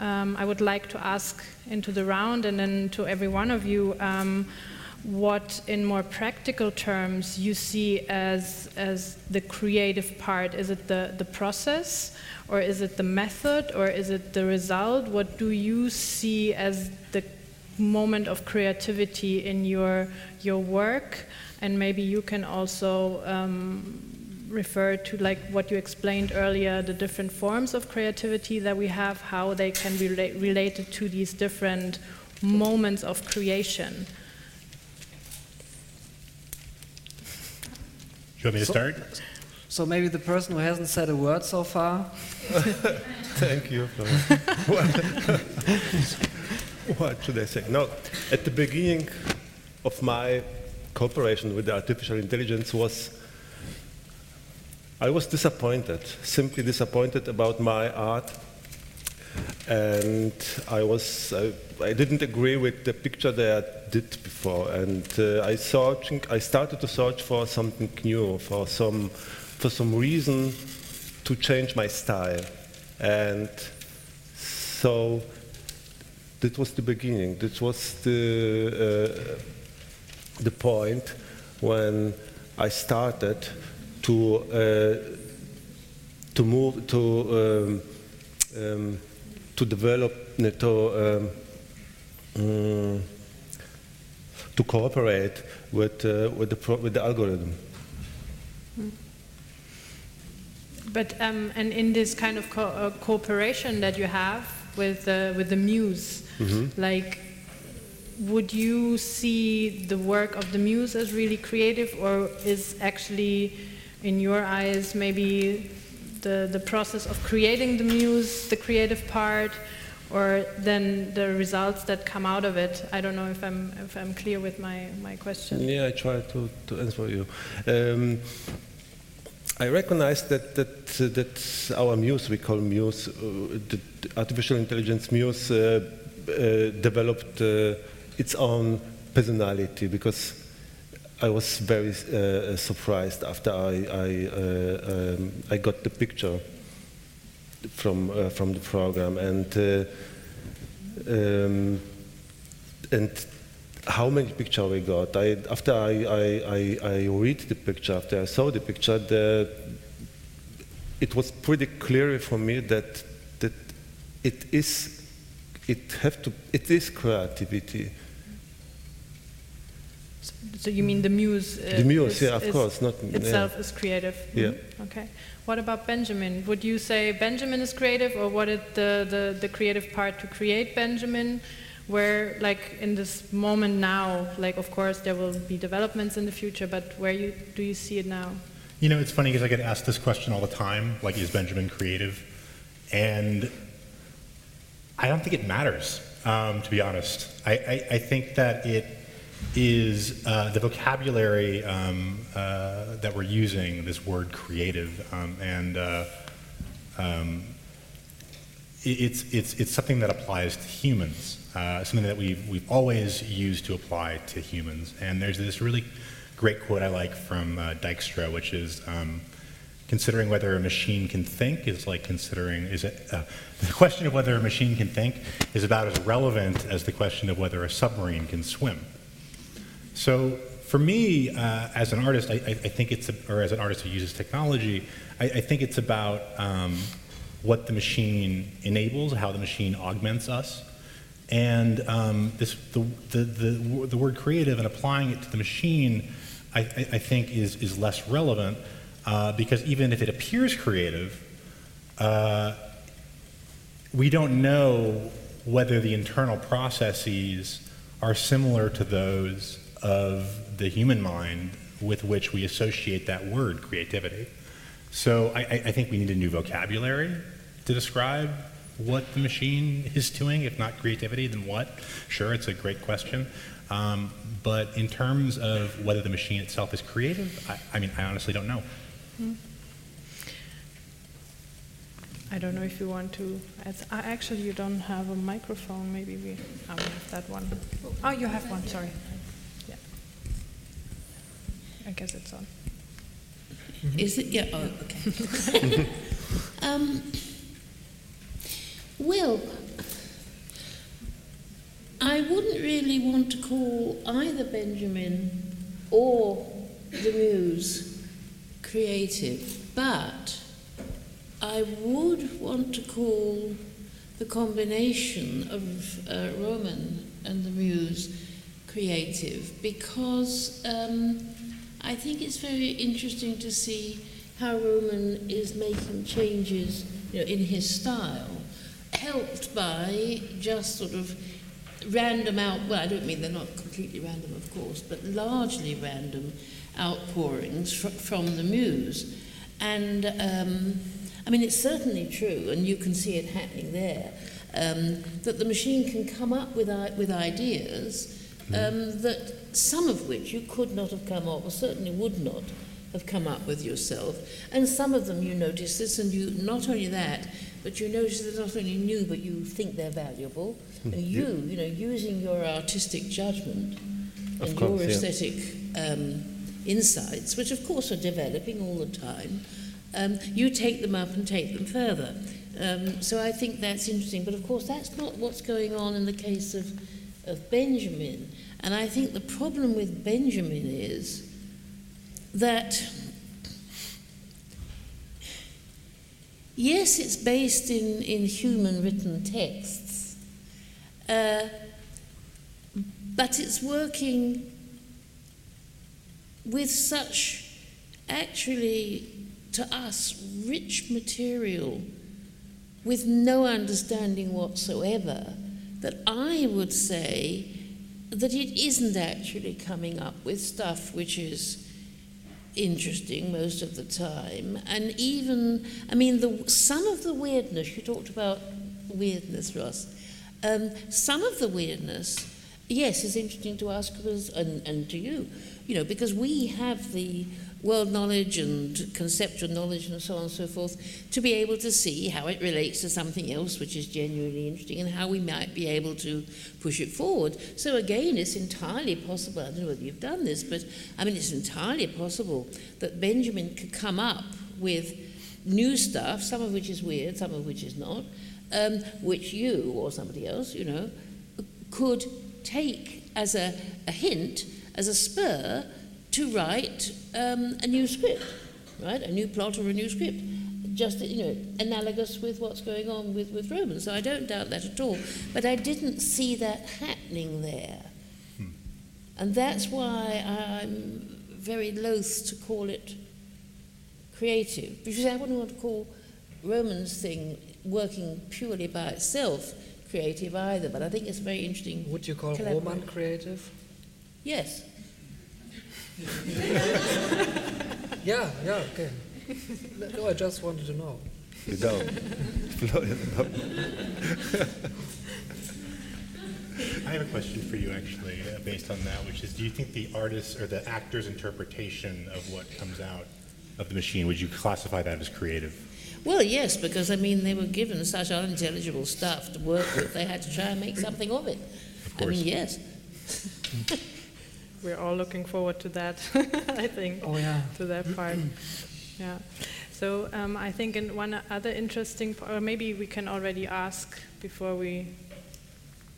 um, I would like to ask into the round and then to every one of you um, what, in more practical terms, you see as, as the creative part. Is it the, the process, or is it the method, or is it the result? What do you see as the moment of creativity in your, your work? And maybe you can also um, refer to like what you explained earlier, the different forms of creativity that we have, how they can be rela related to these different moments of creation. You want me to so, start? So maybe the person who hasn't said a word so far. (laughs) Thank you. (laughs) what should I say? No, at the beginning of my cooperation with the artificial intelligence was I was disappointed, simply disappointed about my art. And I was, I, I didn't agree with the picture that I did before. And uh, I searching, I started to search for something new, for some, for some reason to change my style. And so that was the beginning. That was the, uh, the point when I started to uh, to move to um, um, to develop to um, um, to cooperate with uh, with the with the algorithm. But um, and in this kind of co uh, cooperation that you have with uh, with the muse, mm -hmm. like would you see the work of the muse as really creative, or is actually in your eyes, maybe the, the process of creating the muse, the creative part, or then the results that come out of it? I don't know if I'm, if I'm clear with my, my question. Yeah, I try to, to answer you. Um, I recognize that, that, that our muse, we call muse, uh, the artificial intelligence muse, uh, uh developed uh, its own personality because I was very uh, surprised after I I, uh, um, I got the picture from uh, from the program, and uh, um, and how many picture we got. I, after I, I, I, I read the picture, after I saw the picture, the, it was pretty clear for me that that it is it have to it is creativity. So you mean the muse? Uh, The muse, is, yeah, of course, not- itself yeah. is creative. Yeah. Mhm. Okay. What about Benjamin? Would you say Benjamin is creative, or what is the, the the creative part to create Benjamin? Where, like in this moment now, like of course there will be developments in the future, but where you do you see it now? You know, it's funny because I get asked this question all the time, like, is Benjamin creative? And I don't think it matters, um, to be honest. I, I, I think that it is uh, the vocabulary um, uh, that we're using, this word creative, um, and uh, um, it- it's, it's, it's something that applies to humans, uh, something that we've, we've always used to apply to humans. And there's this really great quote I like from uh, Dijkstra, which is um, considering whether a machine can think is like considering, is it, uh, (laughs) the question of whether a machine can think is about as relevant as the question of whether a submarine can swim. So for me, uh, as an artist, I, I think it's, a, or as an artist who uses technology, I, I think it's about um, what the machine enables, how the machine augments us. And um, this, the, the, the, the word creative and applying it to the machine, I, I I think, is, is less relevant uh, because even if it appears creative, uh, we don't know whether the internal processes are similar to those of the human mind with which we associate that word, creativity. So I, I think we need a new vocabulary to describe what the machine is doing. If not creativity, then what? Sure, it's a great question. Um, but in terms of whether the machine itself is creative, I, I mean, I honestly don't know. I don't know if you want to. Uh, actually, you don't have a microphone. Maybe we. We have that one. Oh, you have one. Sorry. Yeah. I guess it's on. Is it? Yeah, oh, okay. (laughs) um, well, I wouldn't really want to call either Benjamin or the Muse creative, but I would want to call the combination of uh, Roman and the Muse creative because um, I think it's very interesting to see how Roman is making changes you know, in his style, helped by just sort of random out well, I don't mean they're not completely random, of course, but largely random outpourings fr- from the muse. And um, I mean, it's certainly true, and you can see it happening there, um, that the machine can come up with, i- with ideas um, that some of which you could not have come up, or certainly would not have come up with yourself. And some of them you notice this, and you not only that, but you notice they're not only new, but you think they're valuable. And you, you know, using your artistic judgment Of and course, your yeah. aesthetic um, insights, which of course are developing all the time, um, you take them up and take them further. Um, so I think that's interesting. But of course, that's not what's going on in the case of, of Benjamin. And I think the problem with Benjamin is that, yes, it's based in, in human written texts, uh, but it's working with such actually to us rich material with no understanding whatsoever that I would say that it isn't actually coming up with stuff which is interesting most of the time. And even I mean the some of the weirdness you talked about weirdness Ross. Um, some of the weirdness yes is interesting to ask us and, and to you. You know because we have the world knowledge and conceptual knowledge and so on and so forth to be able to see how it relates to something else which is genuinely interesting and how we might be able to push it forward. So again, it's entirely possible, I don't know whether you've done this, but I mean, it's entirely possible that Benjamin could come up with new stuff, some of which is weird, some of which is not, um, which you or somebody else, you know, could take as a, a hint, as a spur, to write um, a new script, right? A new plot or a new script. Just, you know, analogous with what's going on with, with Romans. So I don't doubt that at all. But I didn't see that happening there. And that's why I'm very loath to call it creative. Because I wouldn't want to call Romans thing working purely by itself creative either, but I think it's very interesting. Would you call. Roman creative? Yes. (laughs) Yeah, yeah, okay. No, I just wanted to know. Genau. Florian, genau. I have a question for you, actually, uh, based on that, which is, do you think the artist's or the actor's interpretation of what comes out of the machine, would you classify that as creative? Well, yes, because I mean, they were given such unintelligible stuff to work with, they had to try and make something of it. I course. mean, yes. (laughs) We're all looking forward to that, (laughs) I think. Oh, yeah. To that part. yeah. So um, I think in one other interesting, p- or maybe we can already ask before we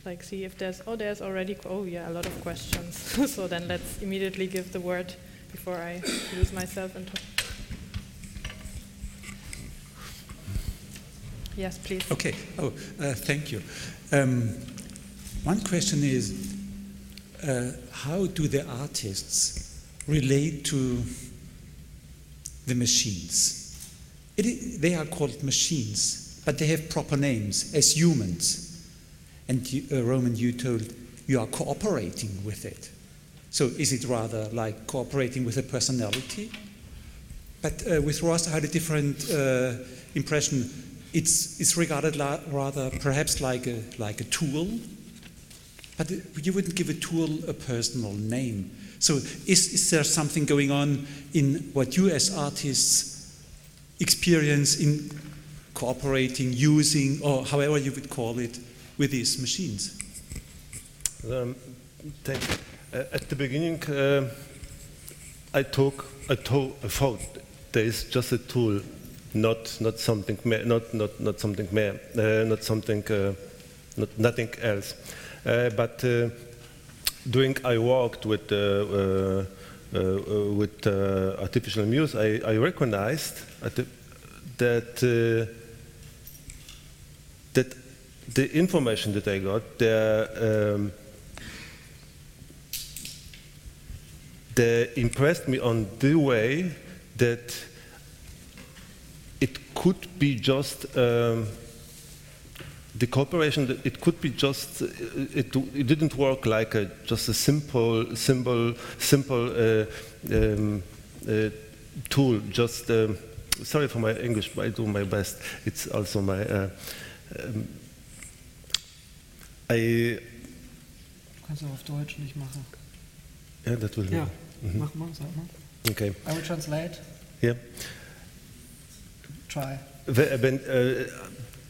like see if there's, oh, there's already, oh yeah, a lot of questions. (laughs) so then let's immediately give the word before I lose myself into. Yes, please. Okay. Oh, uh, thank you. Um, one question is, uh, how do the artists relate to the machines? They are called machines, but they have proper names as humans. And uh, Roman, you told you are cooperating with it. So is it rather like cooperating with a personality? But uh, with Ross, I had a different uh, impression. It's, it's regarded rather perhaps like a, like a tool, but you wouldn't give a tool a personal name. So is, is there something going on in what you as artists experience in cooperating, using, or however you would call it, with these machines? Um, thank you. Uh, at the beginning, uh, I took I thought there is just a tool, not not something not not not something uh, not something, uh, not nothing else. Uh, but uh, during I worked with uh, with artificial muse, I, I recognized that. That the information that I got, the, um, they impressed me on the way that it could be just um, the cooperation it could be just. uh, It, it didn't work like a, just a simple, simple, simple uh, um, uh, tool. Just. Um, sorry for my English, but I do my best. It's also my. Uh, um, I, Du kannst auch auf Deutsch nicht machen. yeah, that will. Ja, Mhm. mach mal, sag mal. Okay. I will translate. Yeah. Try. Wenn, äh,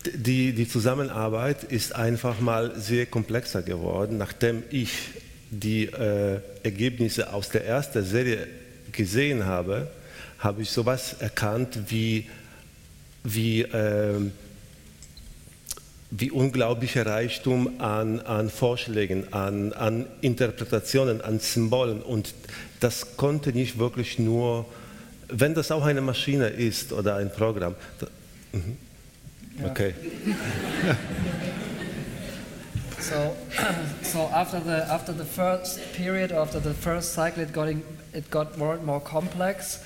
die, die Zusammenarbeit ist einfach mal sehr komplexer geworden, nachdem ich die äh, Ergebnisse aus der ersten Serie gesehen habe, habe ich sowas erkannt wie, wie, ähm, wie unglaublicher Reichtum an, an Vorschlägen, an, an Interpretationen, an Symbolen. Und das konnte nicht wirklich nur, wenn das auch eine Maschine ist oder ein Programm. Da, mhm. Okay. (laughs) So, (clears throat) so after the after the first period, after the first cycle, it got in, it got more and more complex,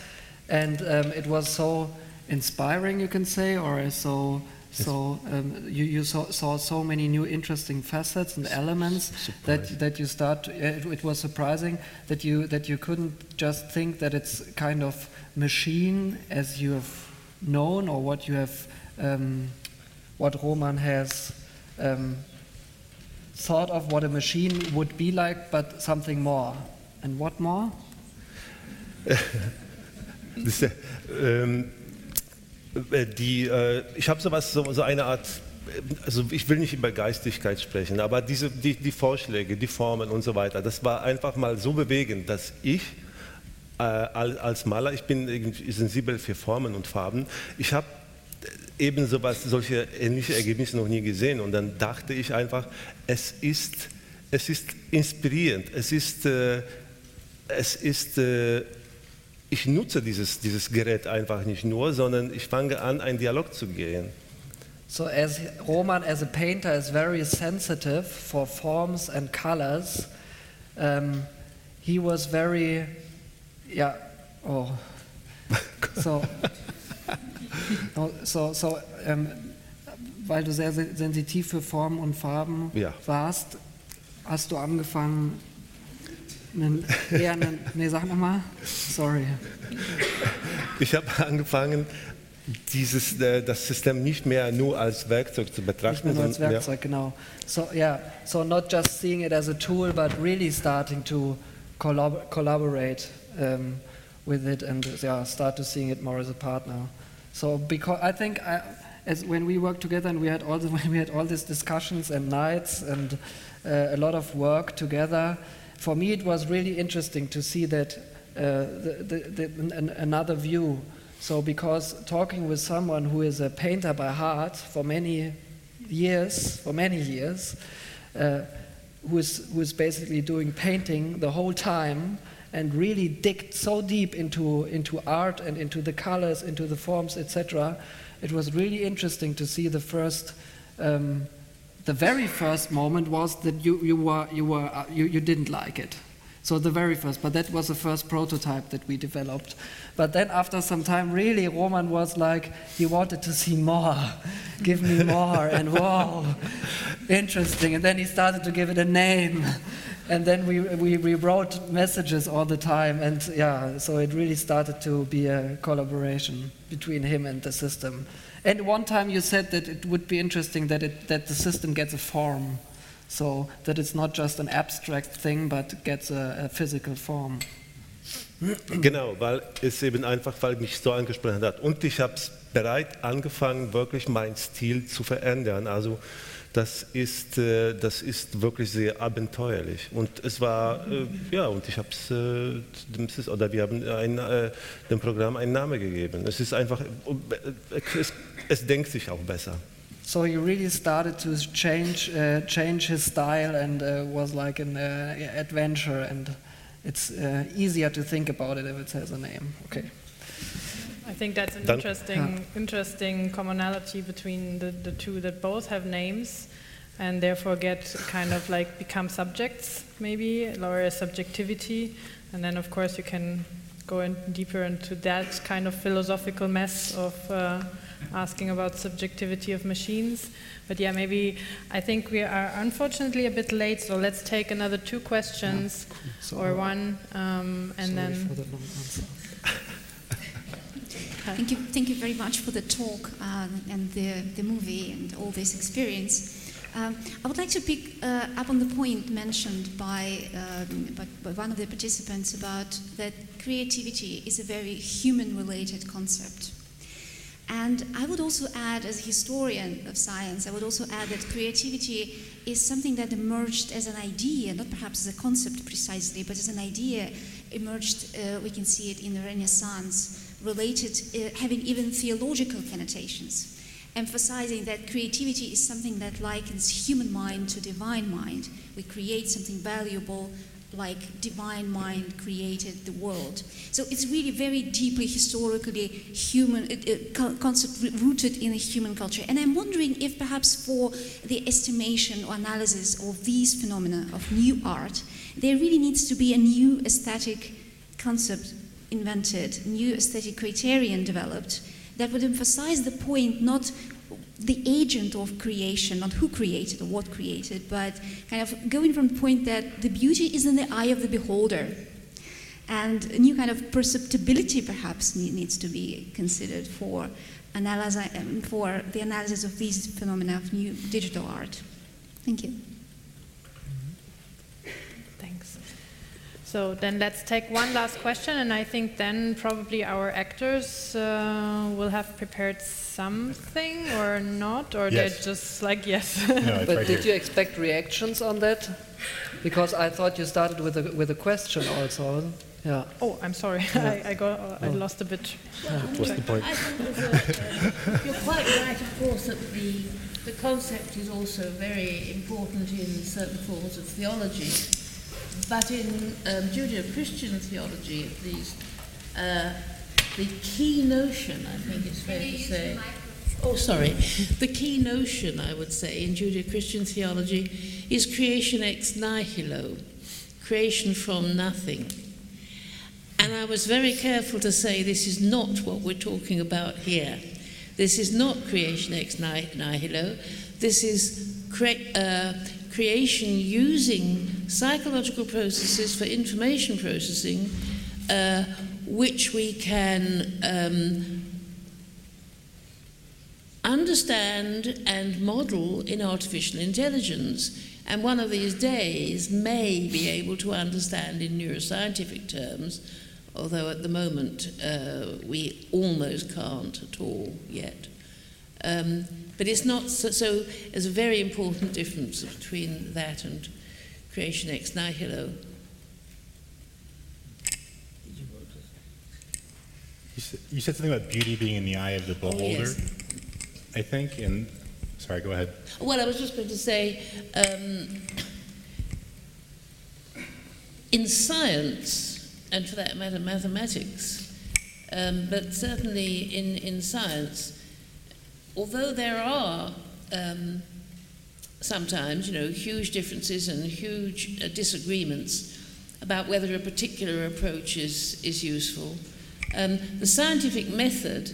and um, it was so inspiring, you can say, or so so um, you you saw, saw so many new interesting facets and elements that that you start. To, it, it was surprising that you that you couldn't just think that it's kind of machine as you have known or what you have um, what Roman has. Um, thought of what a machine would be like, but something more. And what more? (laughs) Das, äh, ähm, äh, die, äh, ich habe sowas, so, so eine Art, äh, also ich will nicht über Geistigkeit sprechen, aber diese, die, die Vorschläge, die Formen und so weiter, das war einfach mal so bewegend, dass ich äh, als, Maler, ich bin sensibel für Formen und Farben, ich habe eben sowas, solche ähnliche Ergebnisse noch nie gesehen. Und dann dachte ich einfach, es ist es ist inspirierend, es ist, äh, es ist äh, ich nutze dieses, dieses Gerät einfach nicht nur, sondern ich fange an, einen Dialog zu gehen. So as Roman as a painter is very sensitive for forms and colors, um, he was very, yeah, oh, (laughs) so, (laughs) so, so um, weil du sehr se- sensitiv für Formen und Farben Ja. warst, hast du angefangen, einen, eher einen, (laughs) nee, sag nochmal, sorry. Ich habe angefangen, dieses, äh, das System nicht mehr nur als Werkzeug zu Nicht betrachten. mehr nur als sondern- ja. Werkzeug, genau. So, yeah, so not just seeing it as a tool, but really starting to collab collaborate um, with it and yeah, start to seeing it more as a partner. So because I think I, as when we worked together and we had all the, (laughs) when we had all these discussions and nights and uh, a lot of work together, for me it was really interesting to see that uh, the, the, the, an, another view. So because talking with someone who is a painter by heart for many years, for many years, uh, who is who is basically doing painting the whole time and really digged so deep into into art and into the colors, into the forms, etc. It was really interesting to see the first. Um, the very first moment was that you, you were you were uh, you, you didn't like it so the very first but that was the first prototype that we developed but then after some time really roman was like he wanted to see more (laughs) give me more and (laughs) wow interesting and then he started to give it a name and then we, we, we wrote messages all the time and yeah so it really started to be a collaboration between him and the system and one time you said that it would be interesting that, it, that the system gets a form, so that it's not just an abstract thing, but gets a, a physical form. Genau, weil es eben einfach, weil mich so angesprochen hat. Und ich habe bereit angefangen, wirklich meinen Stil zu verändern. Also das ist, äh, das ist wirklich sehr abenteuerlich. Und es war, äh, ja, und ich habe es, äh, oder wir haben ein, äh, dem Programm einen Namen gegeben. Es ist einfach, es, es denkt sich auch besser. So he really started to change, uh, change his style and uh, was like an uh, adventure, and it's uh, easier to think about it if it has a name. Okay. I think that's an Dann- interesting, interesting commonality between the, the two that both have names and therefore get kind of like become subjects, maybe, lower a subjectivity. And then, of course, you can go in deeper into that kind of philosophical mess of uh, asking about subjectivity of machines. But yeah, maybe I think we are unfortunately a bit late, so let's take another two questions So, or one, um, and sorry then. for the long answer. Thank you, thank you very much for the talk uh, and the, the movie and all this experience. Um, I would like to pick uh, up on the point mentioned by, um, by, one of the participants about that creativity is a very human related concept. And I would also add, as a historian of science, I would also add that creativity is something that emerged as an idea, not perhaps as a concept precisely, but as an idea emerged, uh, we can see it in the Renaissance, related, uh, having even theological connotations, emphasizing that creativity is something that likens human mind to divine mind. We create something valuable like divine mind created the world. So it's really very deeply historically human uh, uh, concept rooted in human culture. And I'm wondering if perhaps for the estimation or analysis of these phenomena of new art, there really needs to be a new aesthetic concept invented, new aesthetic criterion developed that would emphasize the point not the agent of creation, not who created or what created, but kind of going from the point that the beauty is in the eye of the beholder. And a new kind of perceptibility perhaps needs to be considered for, analysi- um, for the analysis of these phenomena of new digital art. Thank you. Thanks. So then let's take one last question, and I think then probably our actors uh, will have prepared something or not, or Yes. they're just like yes. No, But right did here. you expect reactions on that? Because I thought you started with a, with a question also. Yeah. oh, I'm sorry, (laughs) I, I got I lost a bit. What's the point? I think there's a, uh, you're quite right, of course, that the the concept is also very important in certain forms of theology. But in um, Judeo Christian theology, at least, uh, the key notion, I think it's fair to say. Oh, sorry. The key notion, I would say, in Judeo Christian theology is creation ex nihilo, creation from nothing. And I was very careful to say this is not what we're talking about here. This is not creation ex nihilo. This is cre- uh, creation using psychological processes for information processing, uh, which we can um, understand and model in artificial intelligence. And one of these days may be able to understand in neuroscientific terms, although at the moment uh, we almost can't at all yet. Um, but it's not so, so, there's a very important difference between that and creation ex nihilo. You said, you said something about beauty being in the eye of the beholder, Oh, yes. I think. And sorry, go ahead. Well, I was just going to say, um, in science, and for that matter, mathematics, um, but certainly in, in science, although there are um, sometimes, you know, huge differences and huge uh, disagreements about whether a particular approach is, is useful, um, the scientific method,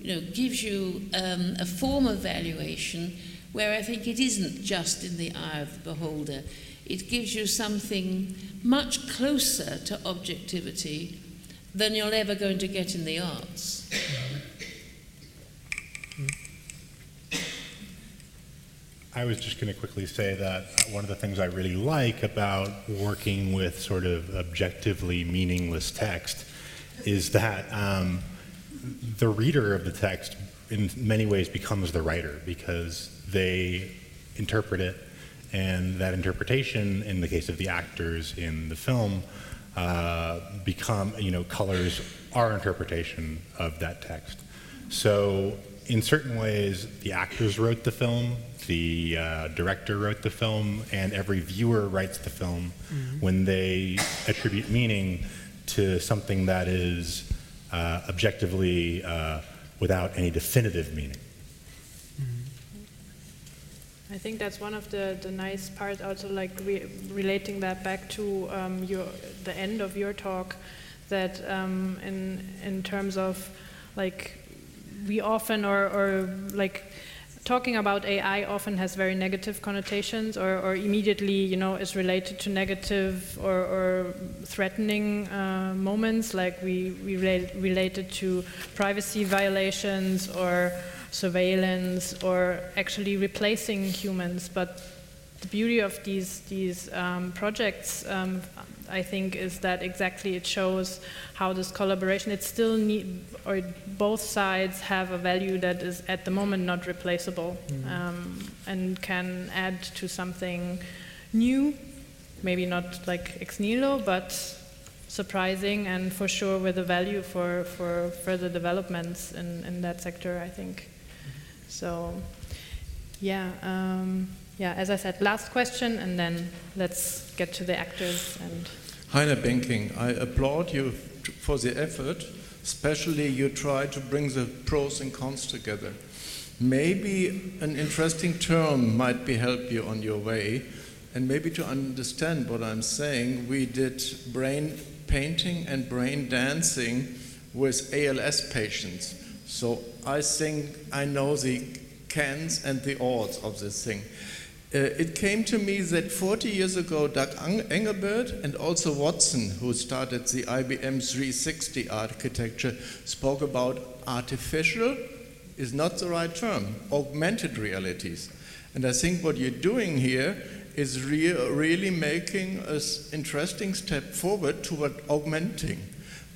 you know, gives you um, a form of valuation where I think it isn't just in the eye of the beholder. It gives you something much closer to objectivity than you're ever going to get in the arts. I was just going to quickly say that one of the things I really like about working with sort of objectively meaningless text is that um, the reader of the text, in many ways, becomes the writer because they interpret it, and that interpretation, in the case of the actors in the film, uh, become you know colors our interpretation of that text. So in certain ways, the actors wrote the film, the uh, director wrote the film, and every viewer writes the film when they attribute meaning to something that is uh, objectively uh, without any definitive meaning. I think that's one of the, the nice parts, also like re- relating that back to um, your the end of your talk, that um, in in terms of like we often or, or like talking about AI often has very negative connotations or, or immediately you know is related to negative or, or threatening uh, moments like we, we relate, related to privacy violations or surveillance or actually replacing humans. But the beauty of these these um, projects um, I think is that exactly it shows how this collaboration it still need or both sides have a value that is at the moment not replaceable um, and can add to something new. Maybe not like ex nihilo but surprising and for sure with a value for, for further developments in, in that sector I think. So yeah um, yeah as I said last question and then let's get to the actors and Heiner Benking, I applaud you for the effort, especially you try to bring the pros and cons together. Maybe an interesting term might be help you on your way, and maybe to understand what I'm saying, we did brain painting and brain dancing with ALS patients. So I think I know the cans and the odds of this thing. Uh, it came to me that 40 years ago, Doug Engelbart and also Watson, who started the IBM 360 architecture, spoke about artificial is not the right term, augmented realities. And I think what you're doing here is rea- really making an interesting step forward toward augmenting.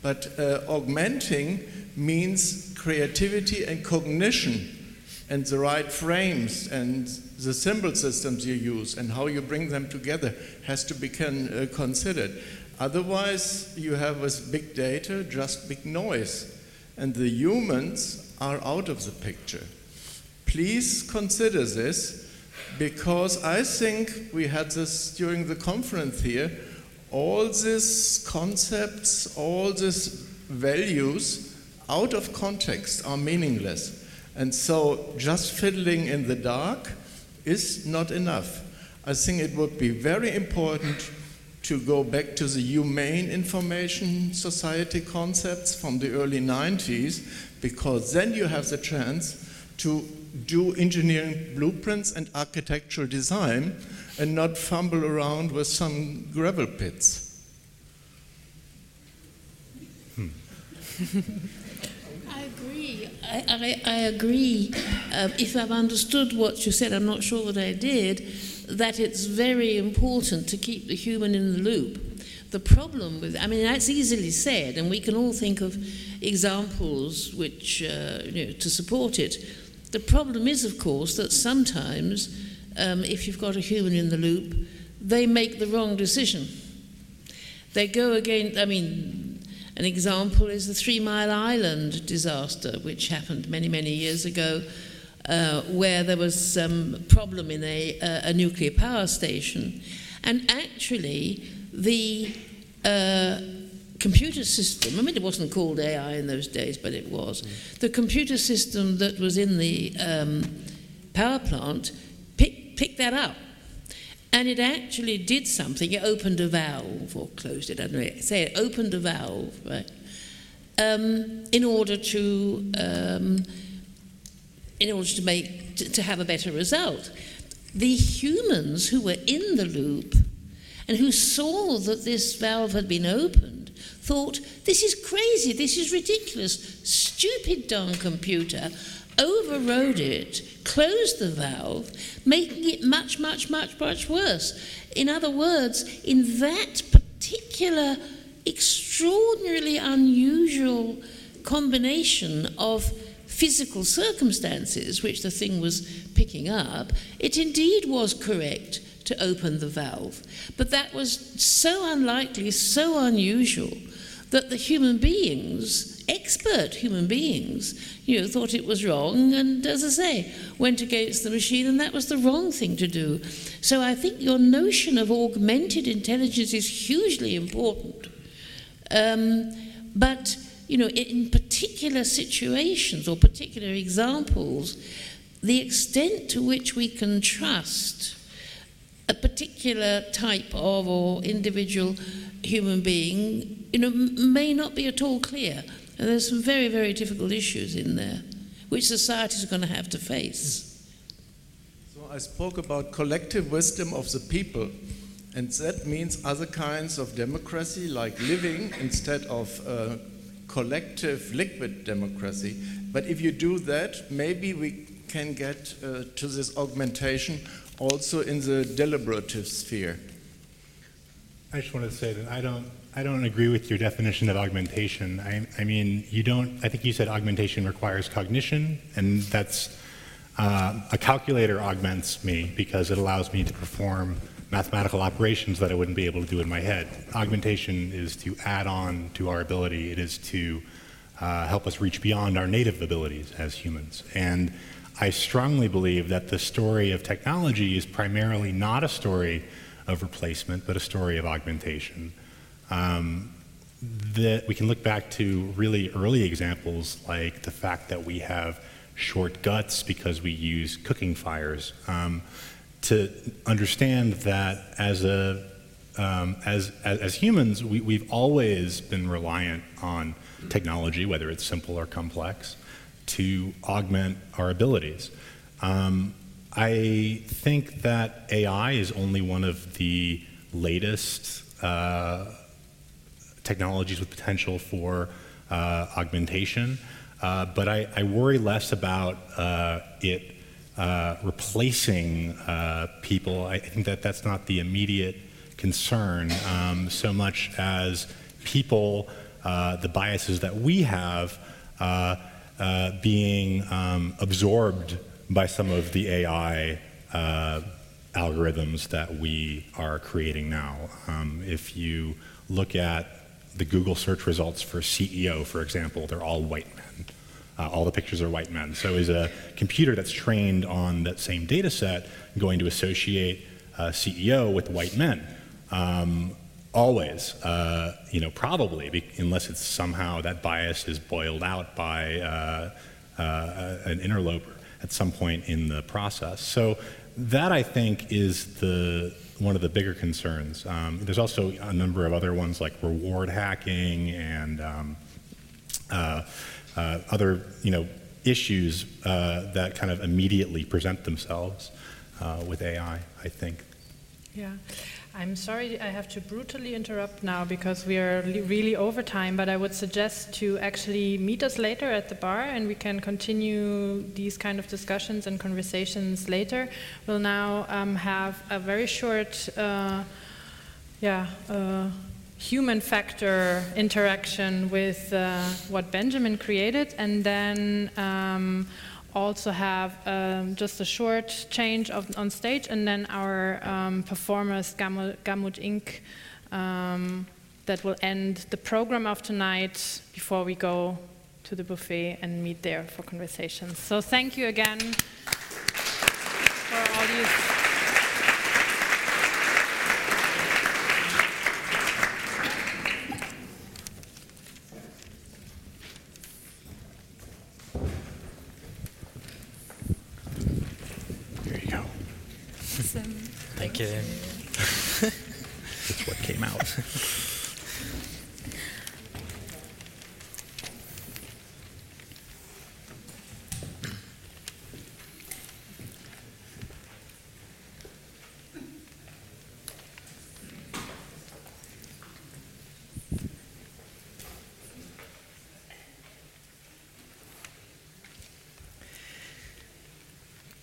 But uh, augmenting means creativity and cognition and the right frames and the symbol systems you use and how you bring them together has to be con- uh, considered. Otherwise, you have with big data just big noise, and the humans are out of the picture. please consider this because I think we had this during the conference here. All these concepts, all these values out of context are meaningless. And so just fiddling in the dark is not enough. I think it would be very important to go back to the humane information society concepts from the early 90s, because then you have the chance to do engineering blueprints and architectural design and not fumble around with some gravel pits. Hmm. (laughs) I I, I agree. Uh, if I've understood what you said, I'm not sure that I did, that it's very important to keep the human in the loop. The problem with, I mean, that's easily said, and we can all think of examples which, uh, you know, to support it. The problem is, of course, that sometimes, um, if you've got a human in the loop, they make the wrong decision. They go against, I mean, an example is the Three Mile Island disaster, which happened many, many years ago, uh, where there was some problem in a, uh, a nuclear power station. And actually, the uh, computer system, I mean, it wasn't called AI in those days, but it was, mm. the computer system that was in the um, power plant pick, picked that up. And it actually did something. It opened a valve or closed it, I don't know. Say it opened a valve, right? Um, in order to um, in order to make to, to have a better result. The humans who were in the loop and who saw that this valve had been opened thought, this is crazy, this is ridiculous, stupid darn computer, overrode it, closed the valve, making it much, much, much, much worse. In other words, in that particular extraordinarily unusual combination of physical circumstances which the thing was picking up, it indeed was correct to open the valve. But that was so unlikely, so unusual, that the human beings, expert human beings, you know, thought it was wrong, and as I say, went against the machine, and that was the wrong thing to do. So I think your notion of augmented intelligence is hugely important. Um, but you know, in particular situations or particular examples, the extent to which we can trust a particular type of or individual human being, you know, may not be at all clear. And there's some very, very difficult issues in there, which societies are going to have to face. So I spoke about collective wisdom of the people, and that means other kinds of democracy, like living instead of uh, collective liquid democracy. But if you do that, maybe we can get uh, to this augmentation also in the deliberative sphere. I just want to say that I don't, I don't agree with your definition of augmentation. I, I mean, you don't, I think you said augmentation requires cognition, and that's, uh, a calculator augments me because it allows me to perform mathematical operations that I wouldn't be able to do in my head. Augmentation is to add on to our ability, it is to uh, help us reach beyond our native abilities as humans. And I strongly believe that the story of technology is primarily not a story of replacement, but a story of augmentation. Um, that we can look back to really early examples like the fact that we have short guts because we use cooking fires. Um, to understand that as a um, as, as, as, humans, we, we've always been reliant on technology, whether it's simple or complex, to augment our abilities. Um, I think that AI is only one of the latest uh, technologies with potential for uh, augmentation, uh, but I, I, worry less about uh, it uh, replacing uh, people. I think that that's not the immediate concern um, so much as people, uh, the biases that we have, uh, uh, being um, absorbed by some of the AI algorithms that we are creating now. Um, if you look at the Google search results for CEO, for example, they're all white men. Uh, all the pictures are white men. So is a computer that's trained on that same data set going to associate uh, CEO with white men? Um, always, uh, you know, probably, unless it's somehow that bias is boiled out by uh, uh, an interloper at some point in the process. So that I think is the one of the bigger concerns. Um, there's also a number of other ones like reward hacking and um, uh, uh, other, you know, issues uh, that kind of immediately present themselves uh, with AI. I think. Yeah. I'm sorry I have to brutally interrupt now because we are really over time, but I would suggest to actually meet us later at the bar and we can continue these kind of discussions and conversations later. We'll now um, have a very short, uh, yeah, uh, human factor interaction with uh, what Benjamin created and then um, also have um, just a short change of, on stage, and then our um, performers, Gamut, Inc., um, that will end the program of tonight before we go to the buffet and meet there for conversations. So thank you again for all these. That's what came out.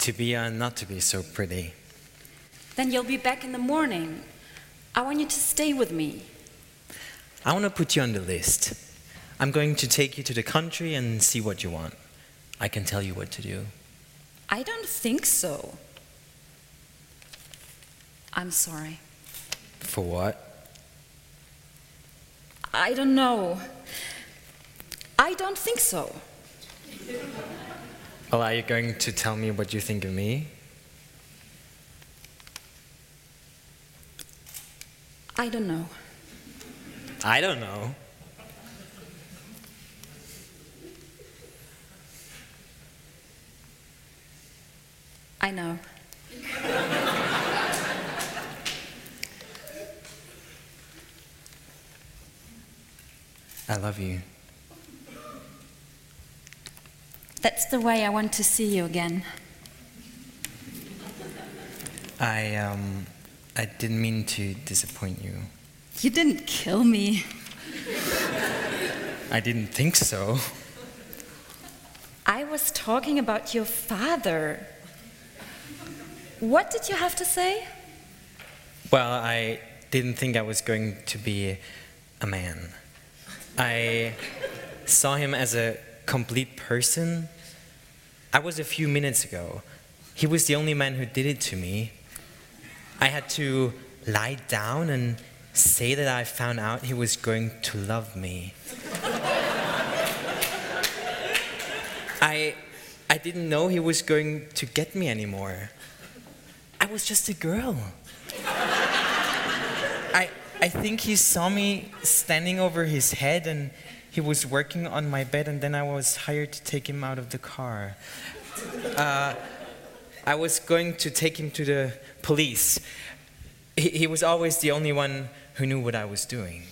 To be or not to be so pretty. Then you'll be back in the morning. I want you to stay with me. I want to put you on the list. I'm going to take you to the country and see what you want. I can tell you what to do. I don't think so. I'm sorry. For what? I don't know. I don't think so. Well, are you going to tell me what you think of me? I don't know. I don't know. I know. I love you. That's the way I want to see you again. I, um, I didn't mean to disappoint you. You didn't kill me. I didn't think so. I was talking about your father. What did you have to say? Well, I didn't think I was going to be a man. I saw him as a complete person. I was a few minutes ago. He was the only man who did it to me. I had to lie down and say that I found out he was going to love me. I, I didn't know he was going to get me anymore. I was just a girl. I, I think he saw me standing over his head and he was working on my bed, and then I was hired to take him out of the car. Uh, I was going to take him to the police. He, he was always the only one who knew what I was doing.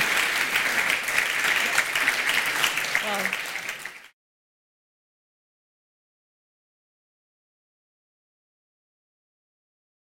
(laughs)